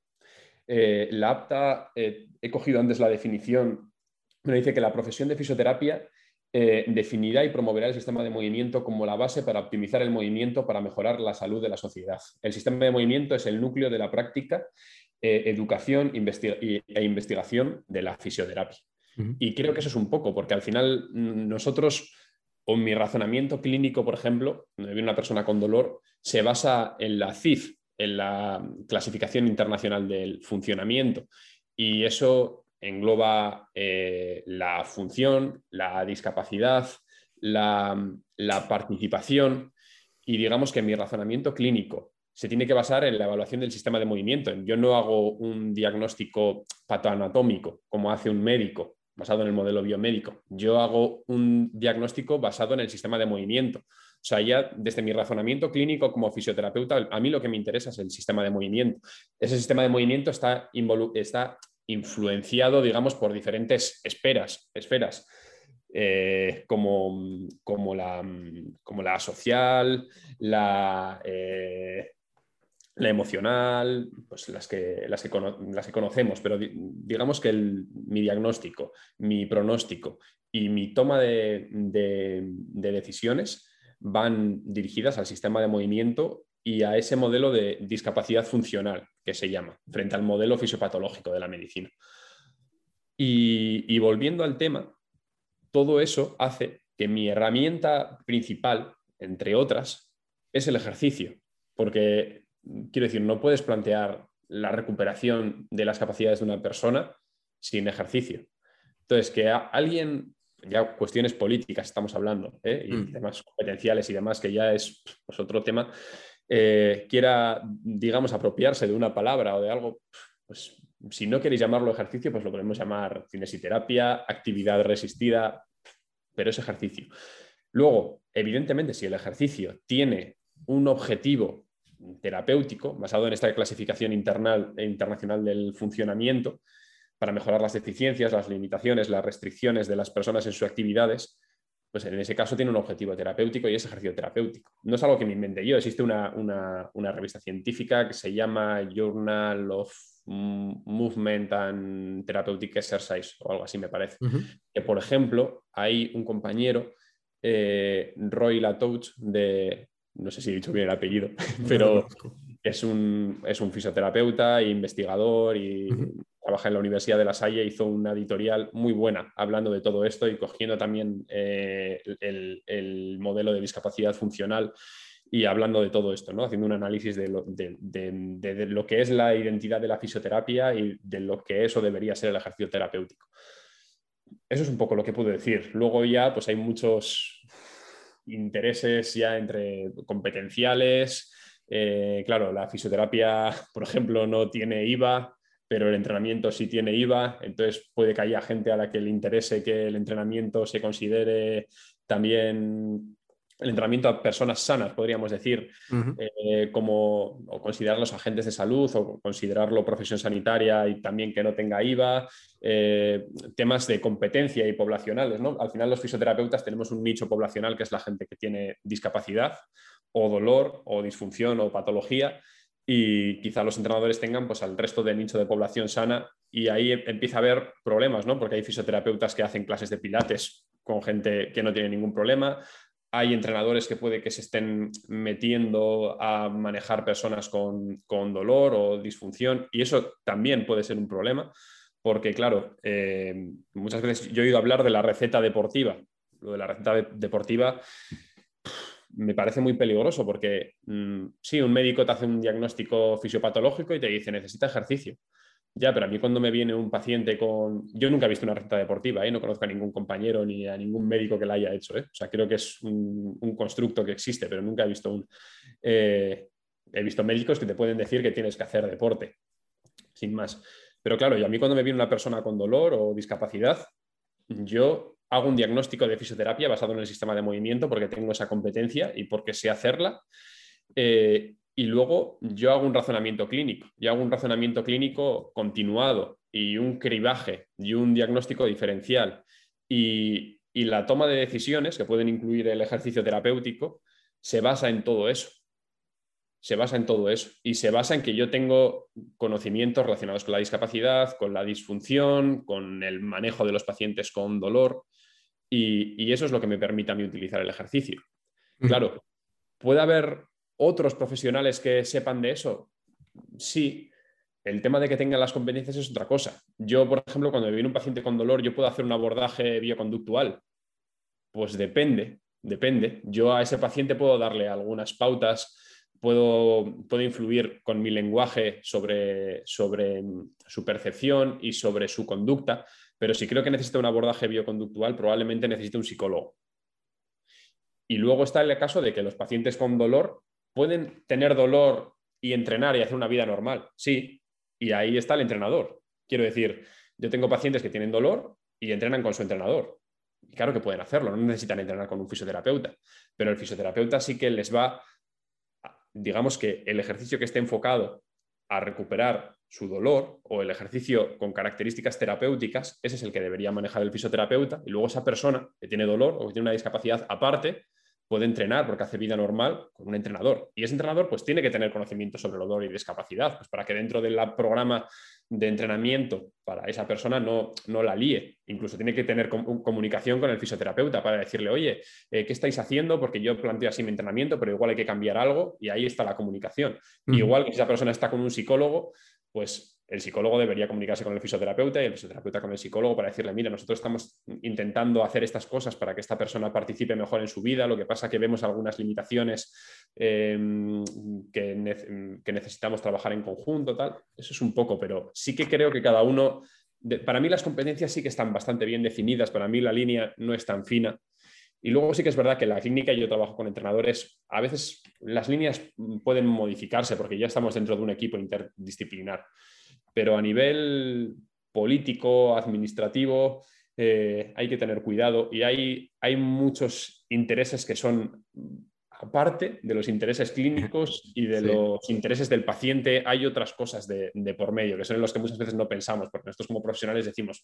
Eh, la apta, he cogido antes la definición, me dice que la profesión de fisioterapia eh, definirá y promoverá el sistema de movimiento como la base para optimizar el movimiento para mejorar la salud de la sociedad. El sistema de movimiento es el núcleo de la práctica, eh, educación e investigación de la fisioterapia. Y creo que eso es un poco, porque al final mm, nosotros, o mi razonamiento clínico, por ejemplo, donde viene una persona con dolor, se basa en la CIF, en la clasificación internacional del funcionamiento. Y eso engloba eh, la función, la discapacidad, la, participación y digamos que mi razonamiento clínico se tiene que basar en la evaluación del sistema de movimiento. Yo no hago un diagnóstico patoanatómico como hace un médico basado en el modelo biomédico. Yo hago un diagnóstico basado en el sistema de movimiento. O sea, ya desde mi razonamiento clínico como fisioterapeuta, a mí lo que me interesa es el sistema de movimiento. Ese sistema de movimiento está, está influenciado, digamos, por diferentes esferas, esferas eh, como, como, la, como, la, social, la, eh, la emocional, pues las que, las, que las que conocemos, pero digamos que mi diagnóstico, mi pronóstico y mi toma de, de decisiones van dirigidas al sistema de movimiento y a ese modelo de discapacidad funcional que se llama, frente al modelo fisiopatológico de la medicina. Y, volviendo al tema, todo eso hace que mi herramienta principal, entre otras, es el ejercicio, porque quiero decir, no puedes plantear la recuperación de las capacidades de una persona sin ejercicio. Entonces, que alguien, ya cuestiones políticas estamos hablando, ¿eh? y mm. temas competenciales y demás, que ya es pues, otro tema, eh, quiera, digamos, apropiarse de una palabra o de algo, pues si no queréis llamarlo ejercicio, pues lo podemos llamar cinesiterapia, actividad resistida, pero es ejercicio. Luego, evidentemente, si el ejercicio tiene un objetivo terapéutico basado en esta clasificación internal, e internacional del funcionamiento para mejorar las deficiencias, las limitaciones, las restricciones de las personas en sus actividades, pues en ese caso tiene un objetivo terapéutico y es ejercicio terapéutico. No es algo que me inventé yo, existe una, revista científica que se llama Journal of Movement and Therapeutic Exercise o algo así me parece. Que por ejemplo hay un compañero, eh, Roy Latouch, de, no sé si he dicho bien el apellido, <laughs> pero es un, es un fisioterapeuta, investigador y trabaja en la Universidad de La Salle, hizo una editorial muy buena hablando de todo esto y cogiendo también eh, el, modelo de discapacidad funcional y hablando de todo esto, ¿no? haciendo un análisis de lo, de, lo, que es la identidad de la fisioterapia y de lo que eso debería ser el ejercicio terapéutico. Eso es un poco lo que puedo decir. Luego ya pues hay muchos intereses ya entre competenciales. Eh, claro, la fisioterapia, por ejemplo, no tiene IVA, pero el entrenamiento sí tiene IVA, entonces puede que haya gente a la que le interese que el entrenamiento se considere también el entrenamiento a personas sanas, podríamos decir, eh, como o considerarlos agentes de salud o considerarlo profesión sanitaria y también que no tenga IVA, eh, temas de competencia y poblacionales. ¿no? Al final los fisioterapeutas tenemos un nicho poblacional que es la gente que tiene discapacidad o dolor o disfunción o patología y quizá los entrenadores tengan pues, al resto del nicho de población sana y ahí empieza a haber problemas, ¿no? porque hay fisioterapeutas que hacen clases de pilates con gente que no tiene ningún problema, hay entrenadores que puede que se estén metiendo a manejar personas con, dolor o disfunción y eso también puede ser un problema porque, claro, eh, muchas veces yo he oído hablar de la receta deportiva lo de la receta deportiva me parece muy peligroso porque mm, sí, un médico te hace un diagnóstico fisiopatológico y te dice necesita ejercicio. Ya, pero a mí cuando me viene un paciente con... Yo nunca he visto una receta deportiva, ¿eh? no conozco a ningún compañero ni a ningún médico que la haya hecho. ¿eh? O sea, creo que es un, constructo que existe, pero nunca he visto un... Eh, he visto médicos que te pueden decir que tienes que hacer deporte, sin más. Pero claro, y a mí cuando me viene una persona con dolor o discapacidad, yo hago un diagnóstico de fisioterapia basado en el sistema de movimiento porque tengo esa competencia y porque sé hacerla. Eh, y luego yo hago un razonamiento clínico. Yo hago un razonamiento clínico continuado y un cribaje y un diagnóstico diferencial. Y, y la toma de decisiones, que pueden incluir el ejercicio terapéutico, se basa en todo eso se basa en todo eso y se basa en que yo tengo conocimientos relacionados con la discapacidad, con la disfunción, con el manejo de los pacientes con dolor y, eso es lo que me permite a mí utilizar el ejercicio. Claro, ¿puede haber otros profesionales que sepan de eso? Sí. El tema de que tengan las competencias es otra cosa. Yo, por ejemplo, cuando me viene un paciente con dolor, ¿yo puedo hacer un abordaje bioconductual? Pues depende, depende. Yo a ese paciente puedo darle algunas pautas puedo, puedo influir con mi lenguaje sobre, sobre su percepción y sobre su conducta, pero si creo que necesita un abordaje bioconductual, probablemente necesite un psicólogo. Y luego está el caso de que los pacientes con dolor pueden tener dolor y entrenar y hacer una vida normal. Sí, y ahí está el entrenador. Quiero decir, yo tengo pacientes que tienen dolor y entrenan con su entrenador. Y claro que pueden hacerlo, no necesitan entrenar con un fisioterapeuta, pero el fisioterapeuta sí que les va digamos que el ejercicio que esté enfocado a recuperar su dolor o el ejercicio con características terapéuticas, ese es el que debería manejar el fisioterapeuta. Y luego esa persona que tiene dolor o que tiene una discapacidad aparte, puede entrenar porque hace vida normal con un entrenador. Y ese entrenador pues tiene que tener conocimiento sobre el dolor y discapacidad, pues para que dentro del programa de entrenamiento para esa persona no, no la líe. Incluso tiene que tener comunicación con el fisioterapeuta para decirle, oye, eh, ¿qué estáis haciendo? Porque yo planteo así mi entrenamiento, pero igual hay que cambiar algo y ahí está la comunicación. Igual que si esa persona está con un psicólogo, pues el psicólogo debería comunicarse con el fisioterapeuta y el fisioterapeuta con el psicólogo para decirle, mira, nosotros estamos intentando hacer estas cosas para que esta persona participe mejor en su vida, lo que pasa que vemos algunas limitaciones em, que, necesitamos trabajar en conjunto, tal. Eso es un poco, pero sí que creo que cada uno, para mí las competencias sí que están bastante bien definidas, para mí la línea no es tan fina. Y luego sí que es verdad que en la clínica yo trabajo con entrenadores, a veces las líneas pueden modificarse porque ya estamos dentro de un equipo interdisciplinar pero a nivel político, administrativo, eh, hay que tener cuidado y hay, hay muchos intereses que son aparte de los intereses clínicos y de los intereses del paciente, hay otras cosas de, por medio, que son en los que muchas veces no pensamos, porque nosotros como profesionales decimos,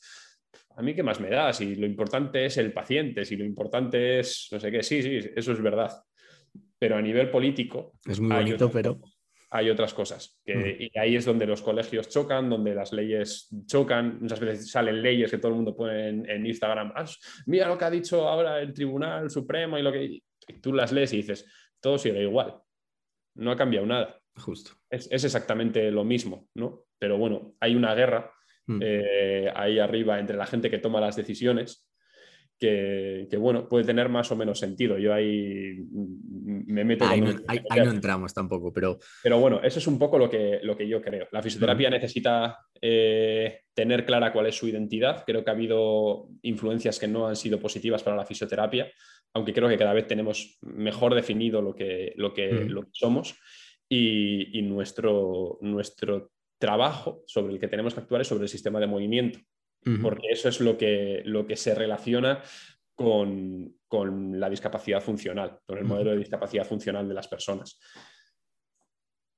a mí qué más me da, si lo importante es el paciente, si lo importante es, no sé qué, sí, sí, eso es verdad. Pero a nivel político... Es muy bonito, pero hay otras cosas. Que. Y ahí es donde los colegios chocan, donde las leyes chocan. Muchas veces salen leyes que todo el mundo pone en, Instagram. Ah, mira lo que ha dicho ahora el Tribunal Supremo y lo que. tú las lees y dices, todo sigue igual. No ha cambiado nada. Justo. Es, exactamente lo mismo, ¿no? Pero bueno, hay una guerra mm. eh, ahí arriba entre la gente que toma las decisiones que, bueno, puede tener más o menos sentido. Yo ahí me meto... Ahí, no, no, entramos tampoco, pero... Pero bueno, eso es un poco lo que, lo que yo creo. La fisioterapia necesita eh, tener clara cuál es su identidad. Creo que ha habido influencias que no han sido positivas para la fisioterapia, aunque creo que cada vez tenemos mejor definido lo que, lo que, lo que somos. Y, y, nuestro, nuestro trabajo sobre el que tenemos que actuar es sobre el sistema de movimiento porque eso es lo que, lo que se relaciona con, la discapacidad funcional, con el modelo de discapacidad funcional de las personas.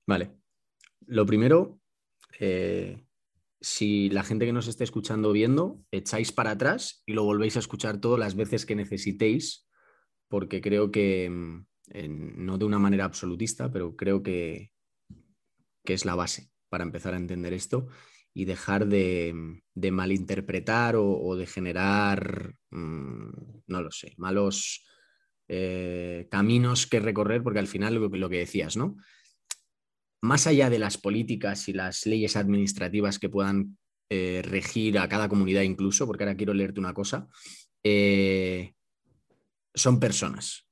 Vale. Lo primero, eh, si la gente que nos esté escuchando o viendo, echáis para atrás y lo volvéis a escuchar todas las veces que necesitéis, porque creo que, mm, no de una manera absolutista, pero creo que, que es la base para empezar a entender esto y dejar de, malinterpretar o, de generar, mm, no lo sé, malos eh, caminos que recorrer, porque al final lo, lo, que decías, ¿no? Más allá de las políticas y las leyes administrativas que puedan eh, regir a cada comunidad incluso, porque ahora quiero leerte una cosa, eh, son personas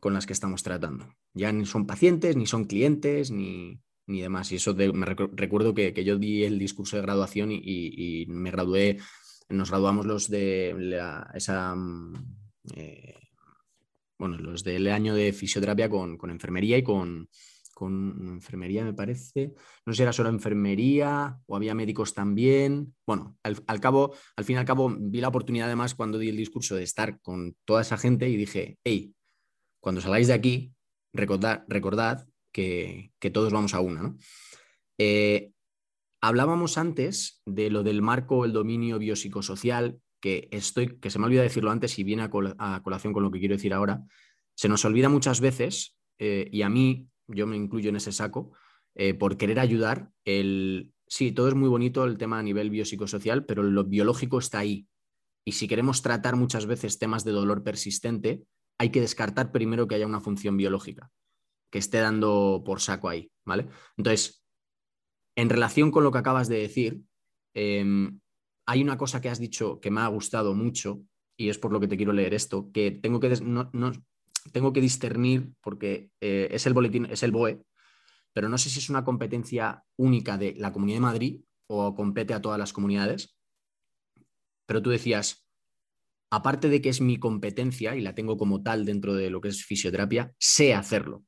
con las que estamos tratando. Ya ni son pacientes, ni son clientes, ni, demás. Y eso me recuerdo que, yo di el discurso de graduación y, me gradué, nos graduamos los de esa... Mm, eh, bueno, los del año de fisioterapia con, enfermería y con, enfermería, me parece. No sé si era solo enfermería o había médicos también. Bueno, al, al, cabo, al fin y al cabo, vi la oportunidad además cuando di el discurso de estar con toda esa gente y dije, hey, cuando salgáis de aquí, recordad, recordad que, todos vamos a una. Eh, hablábamos antes de lo del marco, el dominio biopsicosocial, que, estoy, que se me olvida decirlo antes y viene a, colación con lo que quiero decir ahora. Se nos olvida muchas veces, eh, y a mí, yo me incluyo en ese saco, eh, por querer ayudar, el, sí, todo es muy bonito el tema a nivel biopsicosocial, pero lo biológico está ahí. Y si queremos tratar muchas veces temas de dolor persistente, hay que descartar primero que haya una función biológica que esté dando por saco ahí, ¿vale? Entonces, en relación con lo que acabas de decir, em, hay una cosa que has dicho que me ha gustado mucho y es por lo que te quiero leer esto, que tengo que, tengo que discernir porque eh, es el boletín, es el BOE, pero no sé si es una competencia única de la Comunidad de Madrid o compete a todas las comunidades. Pero tú decías, aparte de que es mi competencia y la tengo como tal dentro de lo que es fisioterapia, sé hacerlo.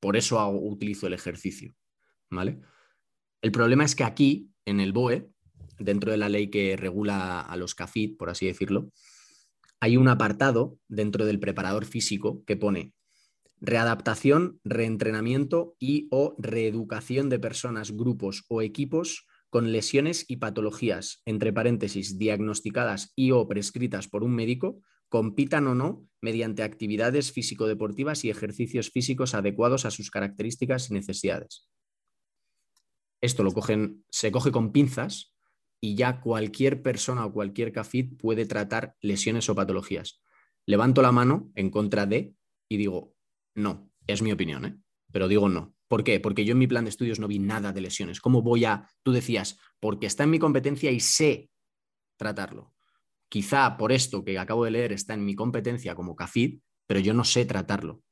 Por eso utilizo el ejercicio. ¿vale? El problema es que aquí, en el BOE, dentro de la ley que regula a los CAFID, por así decirlo, hay un apartado dentro del preparador físico que pone readaptación, reentrenamiento y o reeducación de personas, grupos o equipos con lesiones y patologías, entre paréntesis, diagnosticadas y o prescritas por un médico, compitan o no mediante actividades físico-deportivas y ejercicios físicos adecuados a sus características y necesidades. Esto lo cogen, se coge con pinzas y ya cualquier persona o cualquier CAFID puede tratar lesiones o patologías. Levanto la mano en contra de y digo, no, es mi opinión, ¿eh? pero digo no. ¿Por qué? Porque yo en mi plan de estudios no vi nada de lesiones. ¿Cómo voy a, tú decías, porque está en mi competencia y sé tratarlo? Quizá por esto que acabo de leer está en mi competencia como CAFID, pero yo no sé tratarlo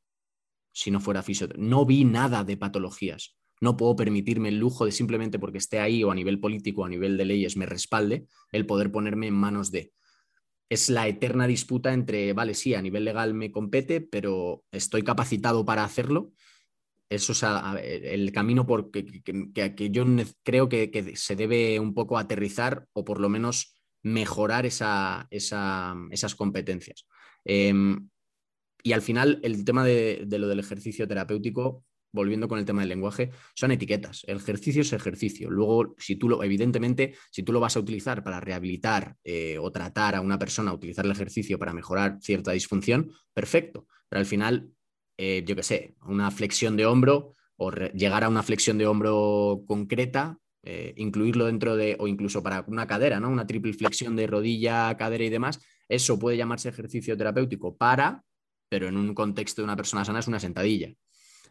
si no fuera fisioterapeuta. No vi nada de patologías. No puedo permitirme el lujo de simplemente porque esté ahí o a nivel político o a nivel de leyes me respalde el poder ponerme en manos de. Es la eterna disputa entre, vale, sí, a nivel legal me compete, pero estoy capacitado para hacerlo eso es el camino por que, yo creo que, se debe un poco aterrizar o por lo menos mejorar esas competencias. Em, y al final, el tema de, lo del ejercicio terapéutico, volviendo con el tema del lenguaje, son etiquetas. El ejercicio es ejercicio. Luego, si tú lo, evidentemente, si tú lo vas a utilizar para rehabilitar eh, o tratar a una persona, utilizar el ejercicio para mejorar cierta disfunción, perfecto. Pero al final, eh, yo qué sé, una flexión de hombro o llegar a una flexión de hombro concreta, eh, incluirlo dentro de, o incluso para una cadera, ¿no? Una triple flexión de rodilla, cadera y demás, eso puede llamarse ejercicio terapéutico para, pero en un contexto de una persona sana es una sentadilla.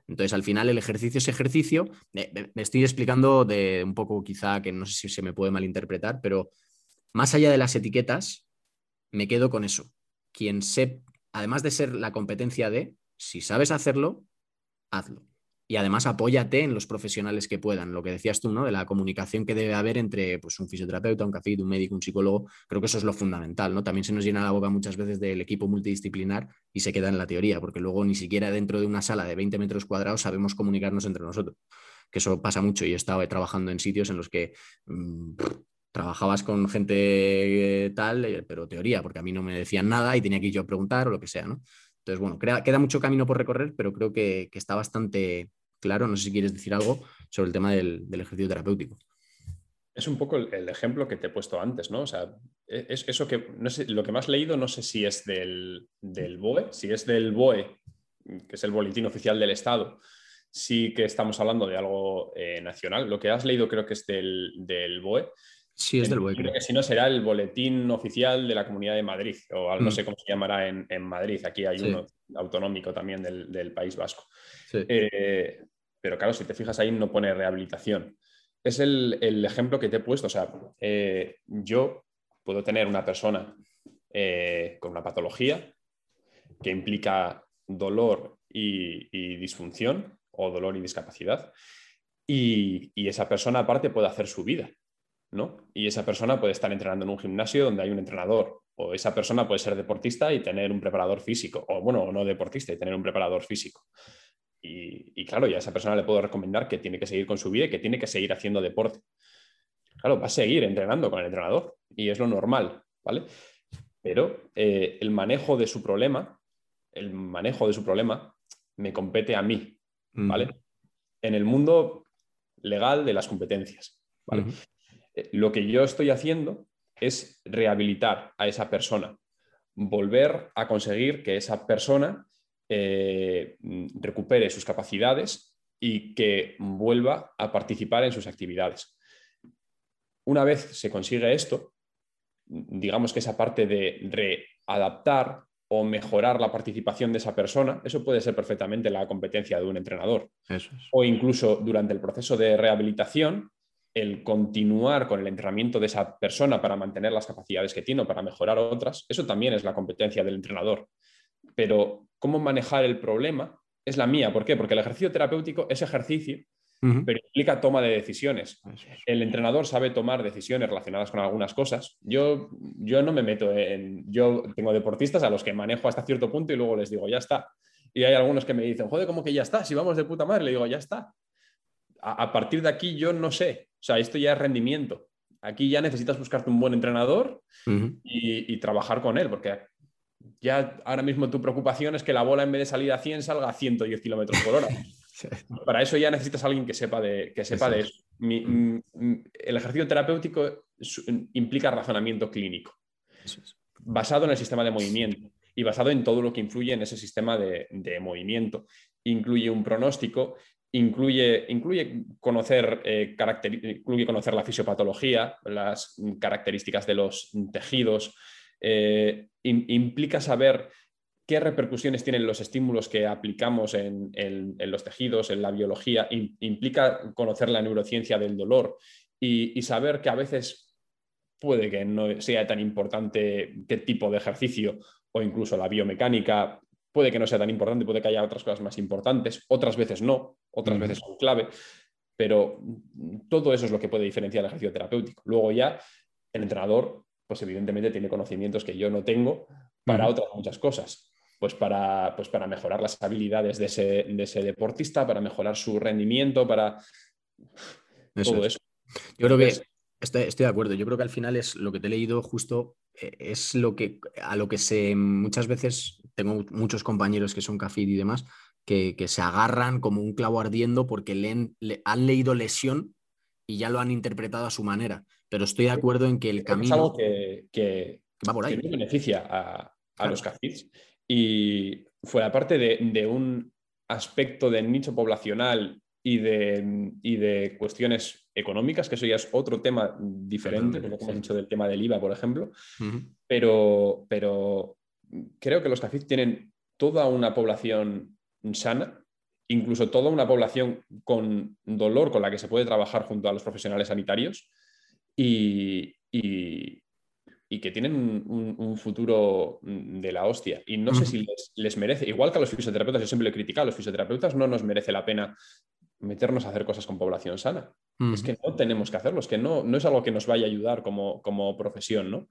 Entonces, al final, el ejercicio es ejercicio. me estoy explicando de un poco, quizá, que no sé si se me puede malinterpretar, pero más allá de las etiquetas, me quedo con eso. Quien se, además de ser la competencia de, si sabes hacerlo, hazlo. Y además apóyate en los profesionales que puedan. Lo que decías tú, ¿no? De la comunicación que debe haber entre pues, un fisioterapeuta, un café, un médico, un psicólogo. Creo que eso es lo fundamental, ¿no? También se nos llena la boca muchas veces del equipo multidisciplinar y se queda en la teoría, porque luego ni siquiera dentro de una sala de 20 metros cuadrados sabemos comunicarnos entre nosotros. Que eso pasa mucho y he estado trabajando en sitios en los que mm, trabajabas con gente tal, eh, pero teoría, porque a mí no me decían nada y tenía que ir yo a preguntar o lo que sea, ¿no? Entonces, bueno, queda mucho camino por recorrer, pero creo que, está bastante claro. No sé si quieres decir algo sobre el tema del, ejercicio terapéutico. Es un poco el, ejemplo que te he puesto antes, ¿no? O sea, e, es eso que, no sé, lo que has leído, no sé si es del, BOE, si es del BOE, que es el boletín oficial del Estado, sí que estamos hablando de algo eh, nacional. Lo que has leído creo que es del, del BOE. Sí, es del BOE. Creo que si no será el boletín oficial de la Comunidad de Madrid, o no mm. sé cómo se llamará en, Madrid. Aquí hay uno autonómico también del, País Vasco. Eh, pero claro, si te fijas ahí no pone rehabilitación. Es el, ejemplo que te he puesto. O sea, eh, yo puedo tener una persona eh, con una patología que implica dolor y, disfunción o dolor y discapacidad. Y, y, esa persona aparte puede hacer su vida, ¿no? Y esa persona puede estar entrenando en un gimnasio donde hay un entrenador, o esa persona puede ser deportista y tener un preparador físico, o bueno, no deportista y tener un preparador físico. Y, claro, ya a esa persona le puedo recomendar que tiene que seguir con su vida y que tiene que seguir haciendo deporte. Claro, va a seguir entrenando con el entrenador y es lo normal, ¿vale? Pero eh, el manejo de su problema, el manejo de su problema me compete a mí, ¿vale? En el mundo legal de las competencias, ¿vale? Eh, lo que yo estoy haciendo es rehabilitar a esa persona, volver a conseguir que esa persona eh, recupere sus capacidades y que vuelva a participar en sus actividades. Una vez se consigue esto, digamos que esa parte de readaptar o mejorar la participación de esa persona, eso puede ser perfectamente la competencia de un entrenador. O incluso durante el proceso de rehabilitación, el continuar con el entrenamiento de esa persona para mantener las capacidades que tiene o para mejorar otras, eso también es la competencia del entrenador. Pero cómo manejar el problema es la mía. ¿Por qué? Porque el ejercicio terapéutico es ejercicio, pero implica toma de decisiones. El entrenador sabe tomar decisiones relacionadas con algunas cosas. Yo, yo no me meto en... Yo tengo deportistas a los que manejo hasta cierto punto y luego les digo, ya está. Y hay algunos que me dicen, joder, ¿cómo que ya está? Si vamos de puta madre, le digo, ya está. A, partir de aquí yo no sé. O sea, esto ya es rendimiento. Aquí ya necesitas buscarte un buen entrenador y, y, trabajar con él, porque ya ahora mismo tu preocupación es que la bola en vez de salir a 100 salga a 110 kilómetros por hora. <laughs> Para eso ya necesitas a alguien que sepa de, que sepa de eso. Mm, el ejercicio terapéutico implica razonamiento clínico, basado en el sistema de movimiento y basado en todo lo que influye en ese sistema de, movimiento. Incluye un pronóstico, incluye, incluye, conocer, eh, incluye conocer la fisiopatología, las características de los tejidos, eh, implica saber qué repercusiones tienen los estímulos que aplicamos en, los tejidos, en la biología, implica conocer la neurociencia del dolor y, saber que a veces puede que no sea tan importante qué tipo de ejercicio o incluso la biomecánica, puede que no sea tan importante, puede que haya otras cosas más importantes, otras veces no, otras veces son clave, pero todo eso es lo que puede diferenciar el ejercicio terapéutico. Luego ya el entrenador pues evidentemente tiene conocimientos que yo no tengo para otras muchas cosas. Pues para, pues para mejorar las habilidades de ese, deportista, para mejorar su rendimiento, para todo eso. Yo creo que estoy, de acuerdo. Yo creo que al final es lo que te he leído justo, eh, es lo que a lo que se muchas veces tengo muchos compañeros que son cafid y demás, que, se agarran como un clavo ardiendo porque le han leído lesión y ya lo han interpretado a su manera. Pero estoy de acuerdo en que el camino. Es algo que, va por ahí. Que beneficia a, los cafés. Y fuera parte de, un aspecto de nicho poblacional y de, de, cuestiones económicas, que eso ya es otro tema diferente, como hemos dicho del tema del IVA, por ejemplo. pero, pero creo que los cafés tienen toda una población sana incluso toda una población con dolor con la que se puede trabajar junto a los profesionales sanitarios y, que tienen un, futuro de la hostia. Y no sé si les, merece, igual que a los fisioterapeutas, yo siempre lo he criticado, a los fisioterapeutas no nos merece la pena meternos a hacer cosas con población sana. Es que no tenemos que hacerlo, es que no, no es algo que nos vaya a ayudar como, como profesión, ¿no?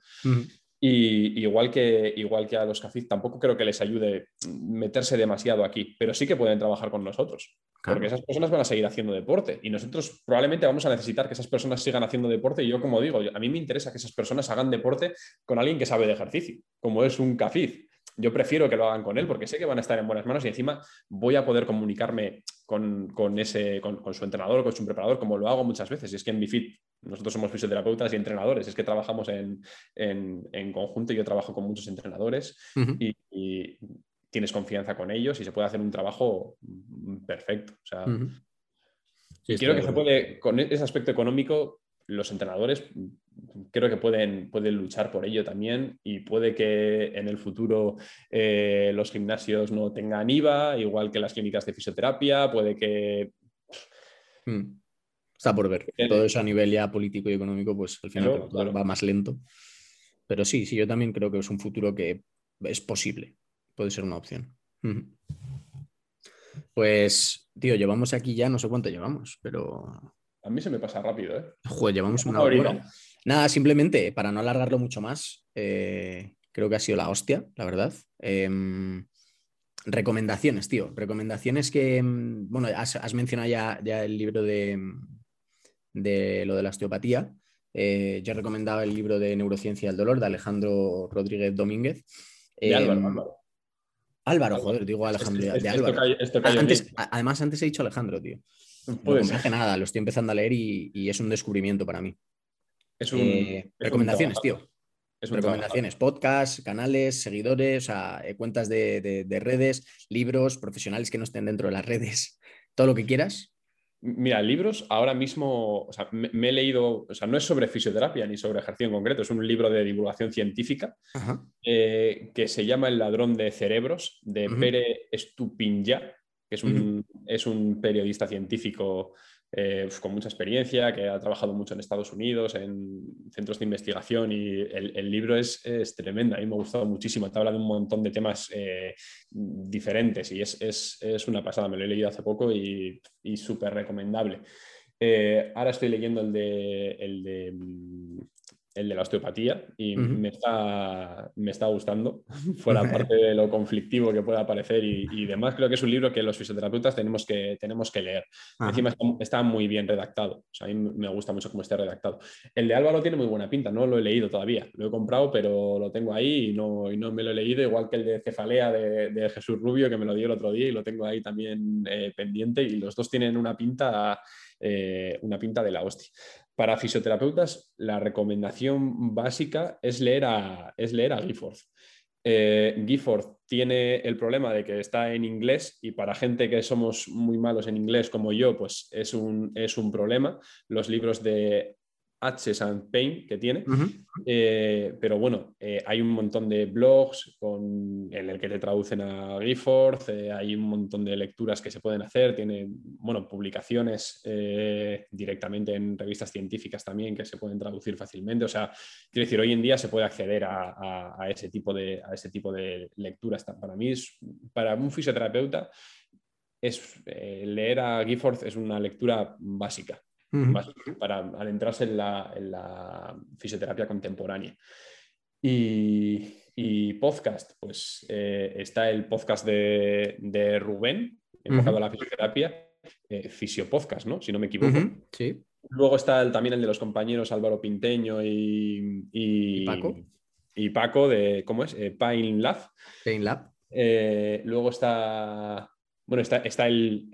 Y igual que, igual que a los CAFID, tampoco creo que les ayude meterse demasiado aquí, pero sí que pueden trabajar con nosotros. Porque esas personas van a seguir haciendo deporte y nosotros probablemente vamos a necesitar que esas personas sigan haciendo deporte. Y yo, como digo, a mí me interesa que esas personas hagan deporte con alguien que sabe de ejercicio, como es un CAFID yo prefiero que lo hagan con él porque sé que van a estar en buenas manos y encima voy a poder comunicarme con, ese, con, su entrenador, con su preparador, como lo hago muchas veces. Y es que en Bifit nosotros somos fisioterapeutas y entrenadores, es que trabajamos en, en, conjunto, yo trabajo con muchos entrenadores y, tienes confianza con ellos y se puede hacer un trabajo perfecto. O sea, quiero que se puede, con ese aspecto económico, los entrenadores creo que pueden, pueden luchar por ello también y puede que en el futuro eh, los gimnasios no tengan IVA, igual que las clínicas de fisioterapia, puede que... Hmm. Está por ver. Todo eso a nivel ya político y económico, pues al final va más lento. Pero sí, sí, yo también creo que es un futuro que es posible. puede ser una opción. Pues, tío, llevamos aquí ya, no sé cuánto llevamos, pero... A mí se me pasa rápido, ¿eh? Joder, llevamos una hora. Nada, simplemente, para no alargarlo mucho más, eh, creo que ha sido la hostia, la verdad. Em, recomendaciones, tío. Recomendaciones que, em, bueno, has, mencionado ya, ya, el libro de, de, lo de la osteopatía. Eh, yo he recomendado el libro de Neurociencia del Dolor de Alejandro Rodríguez Domínguez. De Álvaro, em, Álvaro. Álvaro, joder, digo Alejandro. de Álvaro. además, antes he dicho Alejandro, tío. No nada, lo estoy empezando a leer y, es un descubrimiento para mí. Es un, eh, recomendaciones, tío. recomendaciones, podcasts, canales, seguidores, eh, cuentas de, redes, libros, profesionales que no estén dentro de las redes, <laughs> todo lo que quieras. Mira, libros ahora mismo, o sea, me, he leído, o sea, no es sobre fisioterapia ni sobre ejercicio en concreto, es un libro de divulgación científica eh, que se llama El ladrón de cerebros, de Pere Estupinja, que es un, es un periodista científico eh, con mucha experiencia, que ha trabajado mucho en Estados Unidos, en centros de investigación y el, libro es, es, tremendo. A mí me ha gustado muchísimo. Te habla de un montón de temas eh, diferentes y es, es, es, una pasada. Me lo he leído hace poco y, y súper recomendable. Eh, ahora estoy leyendo el de, el de mm, el de la osteopatía y me, está, me está gustando, <laughs> fuera parte de lo conflictivo que pueda parecer y, demás. Creo que es un libro que los fisioterapeutas tenemos que, tenemos que leer. Encima está, muy bien redactado, o sea, a mí me gusta mucho cómo está redactado. El de Álvaro tiene muy buena pinta, no lo he leído todavía, lo he comprado, pero lo tengo ahí y no, y no me lo he leído, igual que el de Cefalea de, Jesús Rubio, que me lo dio el otro día y lo tengo ahí también eh, pendiente y los dos tienen una pinta, eh, una pinta de la hostia. Para fisioterapeutas, la recomendación básica es leer a, es leer a Gifford. Eh, Gifford tiene el problema de que está en inglés y para gente que somos muy malos en inglés como yo, pues es un, es un problema. Los libros de H. and Pain que tiene. Eh, pero bueno, eh, hay un montón de blogs con, en el que te traducen a Gifford, eh, hay un montón de lecturas que se pueden hacer, tiene bueno, publicaciones directamente en revistas científicas también que se pueden traducir fácilmente. O sea, quiero decir, hoy en día se puede acceder a, ese, tipo de, a ese tipo de lecturas. Para mí, es, para un fisioterapeuta, es, leer a Gifford es una lectura básica para adentrarse en la, fisioterapia contemporánea. Y, podcast, pues eh, está el podcast de, Rubén, enfocado a la fisioterapia, eh, Fisiopodcast, ¿no? Si no me equivoco. Sí. Luego está también el de los compañeros Álvaro Pinteño y, Paco. Y Paco de, ¿cómo es? Eh, Pine Lab. Pine Lab. luego está bueno, está, el,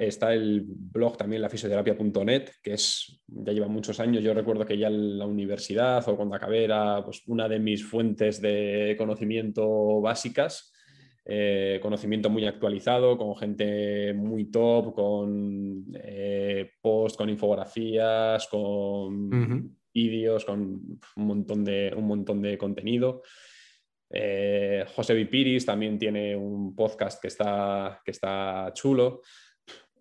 está, el blog también, la fisioterapia.net, que es, ya lleva muchos años. Yo recuerdo que ya en la universidad o cuando acabé era pues, una de mis fuentes de conocimiento básicas. Eh, conocimiento muy actualizado, con gente muy top, con eh, posts, con infografías, con vídeos, con un montón de, un montón de contenido. Eh, José Vipiris también tiene un podcast que está, que está chulo.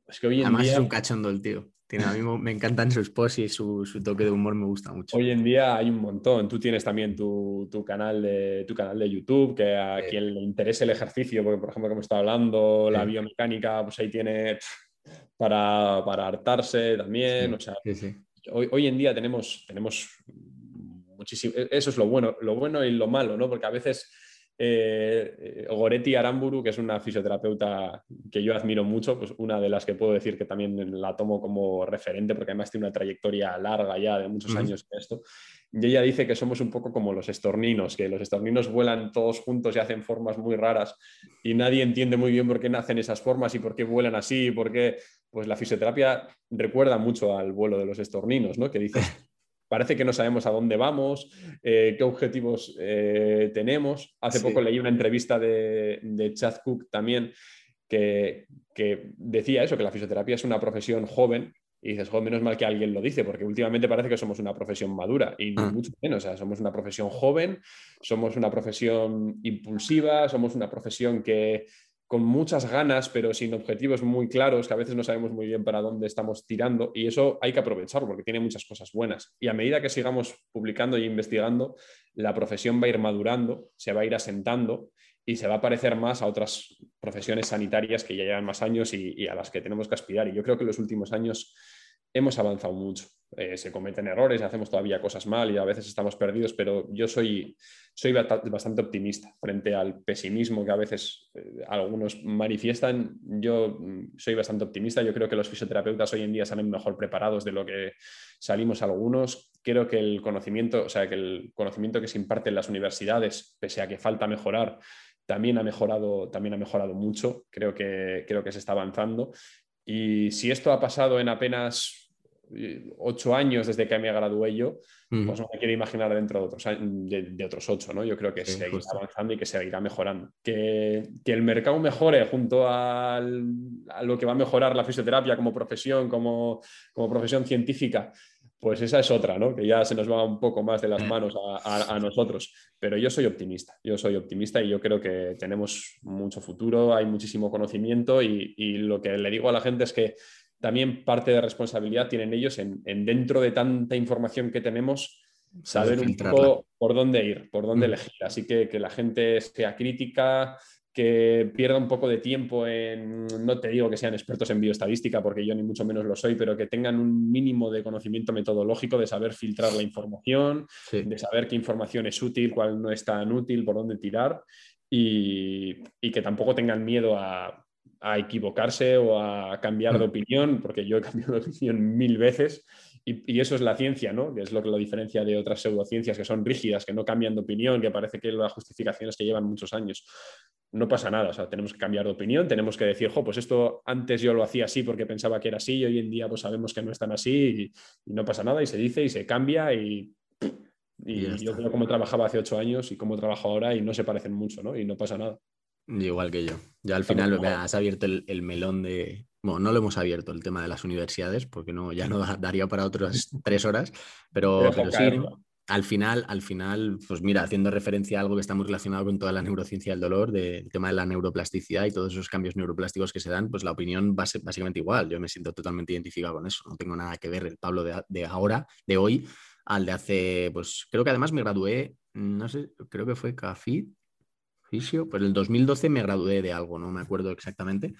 Es que hoy en Además es un cachondo el tío. Tiene, a mí me encantan sus posts y su, toque de humor me gusta mucho. Hoy en día hay un montón. Tú tienes también tu, canal, de, tu canal de YouTube, que a quien le interese el ejercicio, porque por ejemplo, como está hablando, la biomecánica, pues ahí tiene para, para hartarse también. o sea, hoy, hoy, en día tenemos, tenemos e-, eso es lo bueno, lo bueno y lo malo, ¿no? Porque a veces eh, Goretti Aramburu, que es una fisioterapeuta que yo admiro mucho, pues una de las que puedo decir que también la tomo como referente, porque además tiene una trayectoria larga ya de muchos años en esto. Y ella dice que somos un poco como los estorninos, que los estorninos vuelan todos juntos y hacen formas muy raras y nadie entiende muy bien por qué nacen esas formas y por qué vuelan así, por qué... Pues la fisioterapia recuerda mucho al vuelo de los estorninos, ¿no? Que dice parece que no sabemos a dónde vamos, eh, qué objetivos eh, tenemos. Hace poco leí una entrevista de, de Chad Cook también que, decía eso, que la fisioterapia es una profesión joven. Y dices, joder, menos mal que alguien lo dice, porque últimamente parece que somos una profesión madura y ah. mucho menos. O sea, somos una profesión joven, somos una profesión impulsiva, somos una profesión que, con muchas ganas, pero sin objetivos muy claros, que a veces no sabemos muy bien para dónde estamos tirando, y eso hay que aprovecharlo porque tiene muchas cosas buenas. Y a medida que sigamos publicando e investigando, la profesión va a ir madurando, se va a ir asentando y se va a parecer más a otras profesiones sanitarias que ya llevan más años y, a las que tenemos que aspirar. Y yo creo que en los últimos años hemos avanzado mucho. Eh, se cometen errores, hacemos todavía cosas mal y a veces estamos perdidos, pero yo soy, soy bastante optimista frente al pesimismo que a veces eh, algunos manifiestan. Yo mm, soy bastante optimista. Yo creo que los fisioterapeutas hoy en día salen mejor preparados de lo que salimos algunos. Creo que el conocimiento, o sea, que el conocimiento que se imparte en las universidades, pese a que falta mejorar, también ha mejorado, también ha mejorado mucho. Creo que, creo que se está avanzando. Y si esto ha pasado en apenas ocho años desde que me gradué yo, pues no me quiero imaginar dentro de otros, de, otros ocho, ¿no? Yo creo que seguirá avanzando y que seguirá mejorando. Que, que el mercado mejore junto a lo que va a mejorar la fisioterapia como profesión, como, como profesión científica, pues esa es otra, ¿no? Que ya se nos va un poco más de las mm. manos a, nosotros. Pero yo soy optimista, yo soy optimista y yo creo que tenemos mucho futuro, hay muchísimo conocimiento y, lo que le digo a la gente es que también parte de responsabilidad tienen ellos en, dentro de tanta información que tenemos, saber un poco por dónde ir, por dónde mm. elegir. Así que que la gente sea crítica, que pierda un poco de tiempo en, no te digo que sean expertos en bioestadística, porque yo ni mucho menos lo soy, pero que tengan un mínimo de conocimiento metodológico, de saber filtrar la información, de saber qué información es útil, cuál no es tan útil, por dónde tirar, y, que tampoco tengan miedo a, equivocarse o a cambiar de opinión, porque yo he cambiado de opinión mil veces. Y, eso es la ciencia, ¿no? Que es lo que lo diferencia de otras pseudociencias que son rígidas, que no cambian de opinión, que parece que las justificaciones que llevan muchos años no pasa nada, o sea, tenemos que cambiar de opinión, tenemos que decir, jo, pues esto antes yo lo hacía así porque pensaba que era así y hoy en día pues sabemos que no es tan así y, no pasa nada y se dice y se cambia y, y, yo creo cómo trabajaba hace ocho años y cómo trabajo ahora y no se parecen mucho, ¿no? Y no pasa nada. Igual que yo. Ya al final has abierto el, melón de... Bueno, no lo hemos abierto el tema de las universidades porque no, ya no <laughs> daría para otras tres horas, pero, pero, sí, al final, al final, pues mira, haciendo referencia a algo que está muy relacionado con toda la neurociencia del dolor, del tema de la neuroplasticidad y todos esos cambios neuroplásticos que se dan, pues la opinión va a ser básicamente igual. Yo me siento totalmente identificado con eso. No tengo nada que ver el Pablo de, ahora, de hoy, al de hace, pues creo que además me gradué, no sé, creo que fue CAFIT, Fisio, pues en el 2012 me gradué de algo, no me acuerdo exactamente.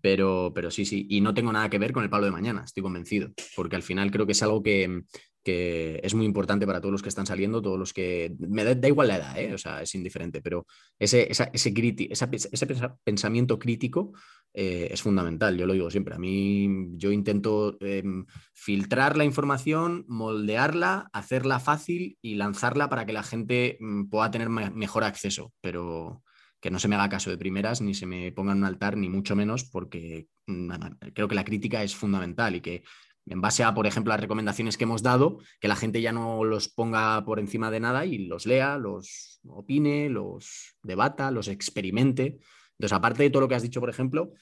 Pero, pero sí, sí, y no tengo nada que ver con el Pablo de mañana, estoy convencido, porque al final creo que es algo que, que es muy importante para todos los que están saliendo, todos los que... Me da, igual la edad, ¿eh? o sea, es indiferente, pero ese, ese, ese pensamiento crítico eh, es fundamental, yo lo digo siempre. A mí yo intento em, filtrar la información, moldearla, hacerla fácil y lanzarla para que la gente mm, pueda tener mejor acceso, pero que no se me haga caso de primeras, ni se me ponga en un altar, ni mucho menos, porque mm, creo que la crítica es fundamental y que en base a, por ejemplo, las recomendaciones que hemos dado, que la gente ya no los ponga por encima de nada y los lea, los opine, los debata, los experimente. Entonces, aparte de todo lo que has dicho, por ejemplo,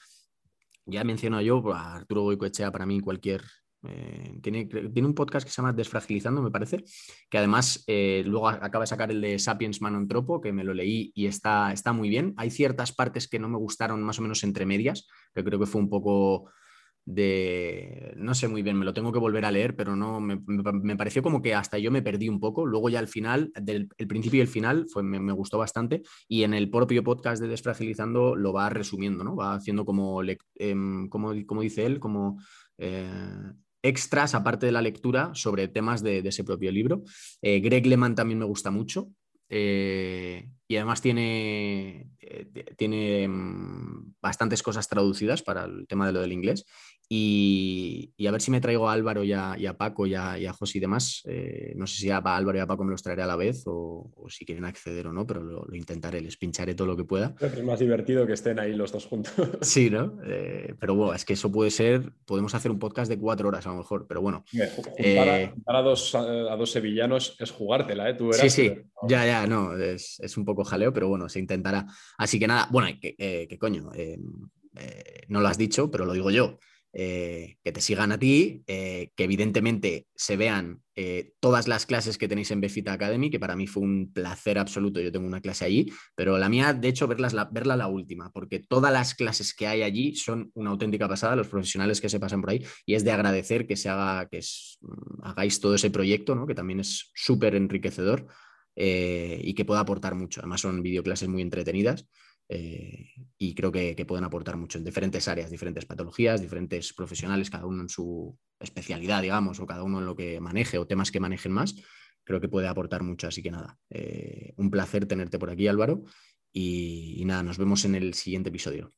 ya menciono yo pues, a Arturo Goicoechea, para mí cualquier... Eh, tiene, tiene, un podcast que se llama Desfragilizando, me parece, que además eh, luego acaba de sacar el de Sapiens Manontropo, que me lo leí y está, está muy bien. Hay ciertas partes que no me gustaron más o menos entre medias, que creo que fue un poco de, no sé muy bien, me lo tengo que volver a leer, pero no, me, pareció como que hasta yo me perdí un poco. Luego ya al final, del el principio y el final, fue, me, gustó bastante y en el propio podcast de Desfragilizando lo va resumiendo, ¿no? Va haciendo como, em, como, como, dice él, como... Eh, extras aparte de la lectura sobre temas de, ese propio libro. Eh, Greg Lehman también me gusta mucho. Eh, y además tiene, tiene mm, bastantes cosas traducidas para el tema de lo del inglés. Y, a ver si me traigo a Álvaro y a, Paco y a, José y demás. Eh, no sé si a Álvaro y a Paco me los traeré a la vez o, si quieren acceder o no, pero lo, intentaré, les pincharé todo lo que pueda. Es más divertido que estén ahí los dos juntos. Sí, ¿no? Eh, pero bueno, es que eso puede ser, podemos hacer un podcast de cuatro horas a lo mejor, pero bueno. Eh, a, dos, a dos sevillanos es jugártela, ¿eh? sí, sí, ya, ya, no, es, un poco jaleo, pero bueno, se intentará. Así que nada, bueno, ¿qué coño? no lo has dicho, pero lo digo yo. Eh, que te sigan a ti, eh, que evidentemente se vean eh, todas las clases que tenéis en Befita Academy, que para mí fue un placer absoluto, yo tengo una clase allí, pero la mía, de hecho, la, verla la última, porque todas las clases que hay allí son una auténtica pasada, los profesionales que se pasan por ahí, y es de agradecer que se haga, que mm, hagáis todo ese proyecto, ¿no? que también es súper enriquecedor. y que pueda aportar mucho. Además son videoclases muy entretenidas y creo que, pueden aportar mucho en diferentes áreas, diferentes patologías, diferentes profesionales, cada uno en su especialidad, digamos, o cada uno en lo que maneje o temas que manejen más creo que puede aportar mucho. Así que nada, un placer tenerte por aquí, Álvaro. Y nada, nos vemos en el siguiente episodio.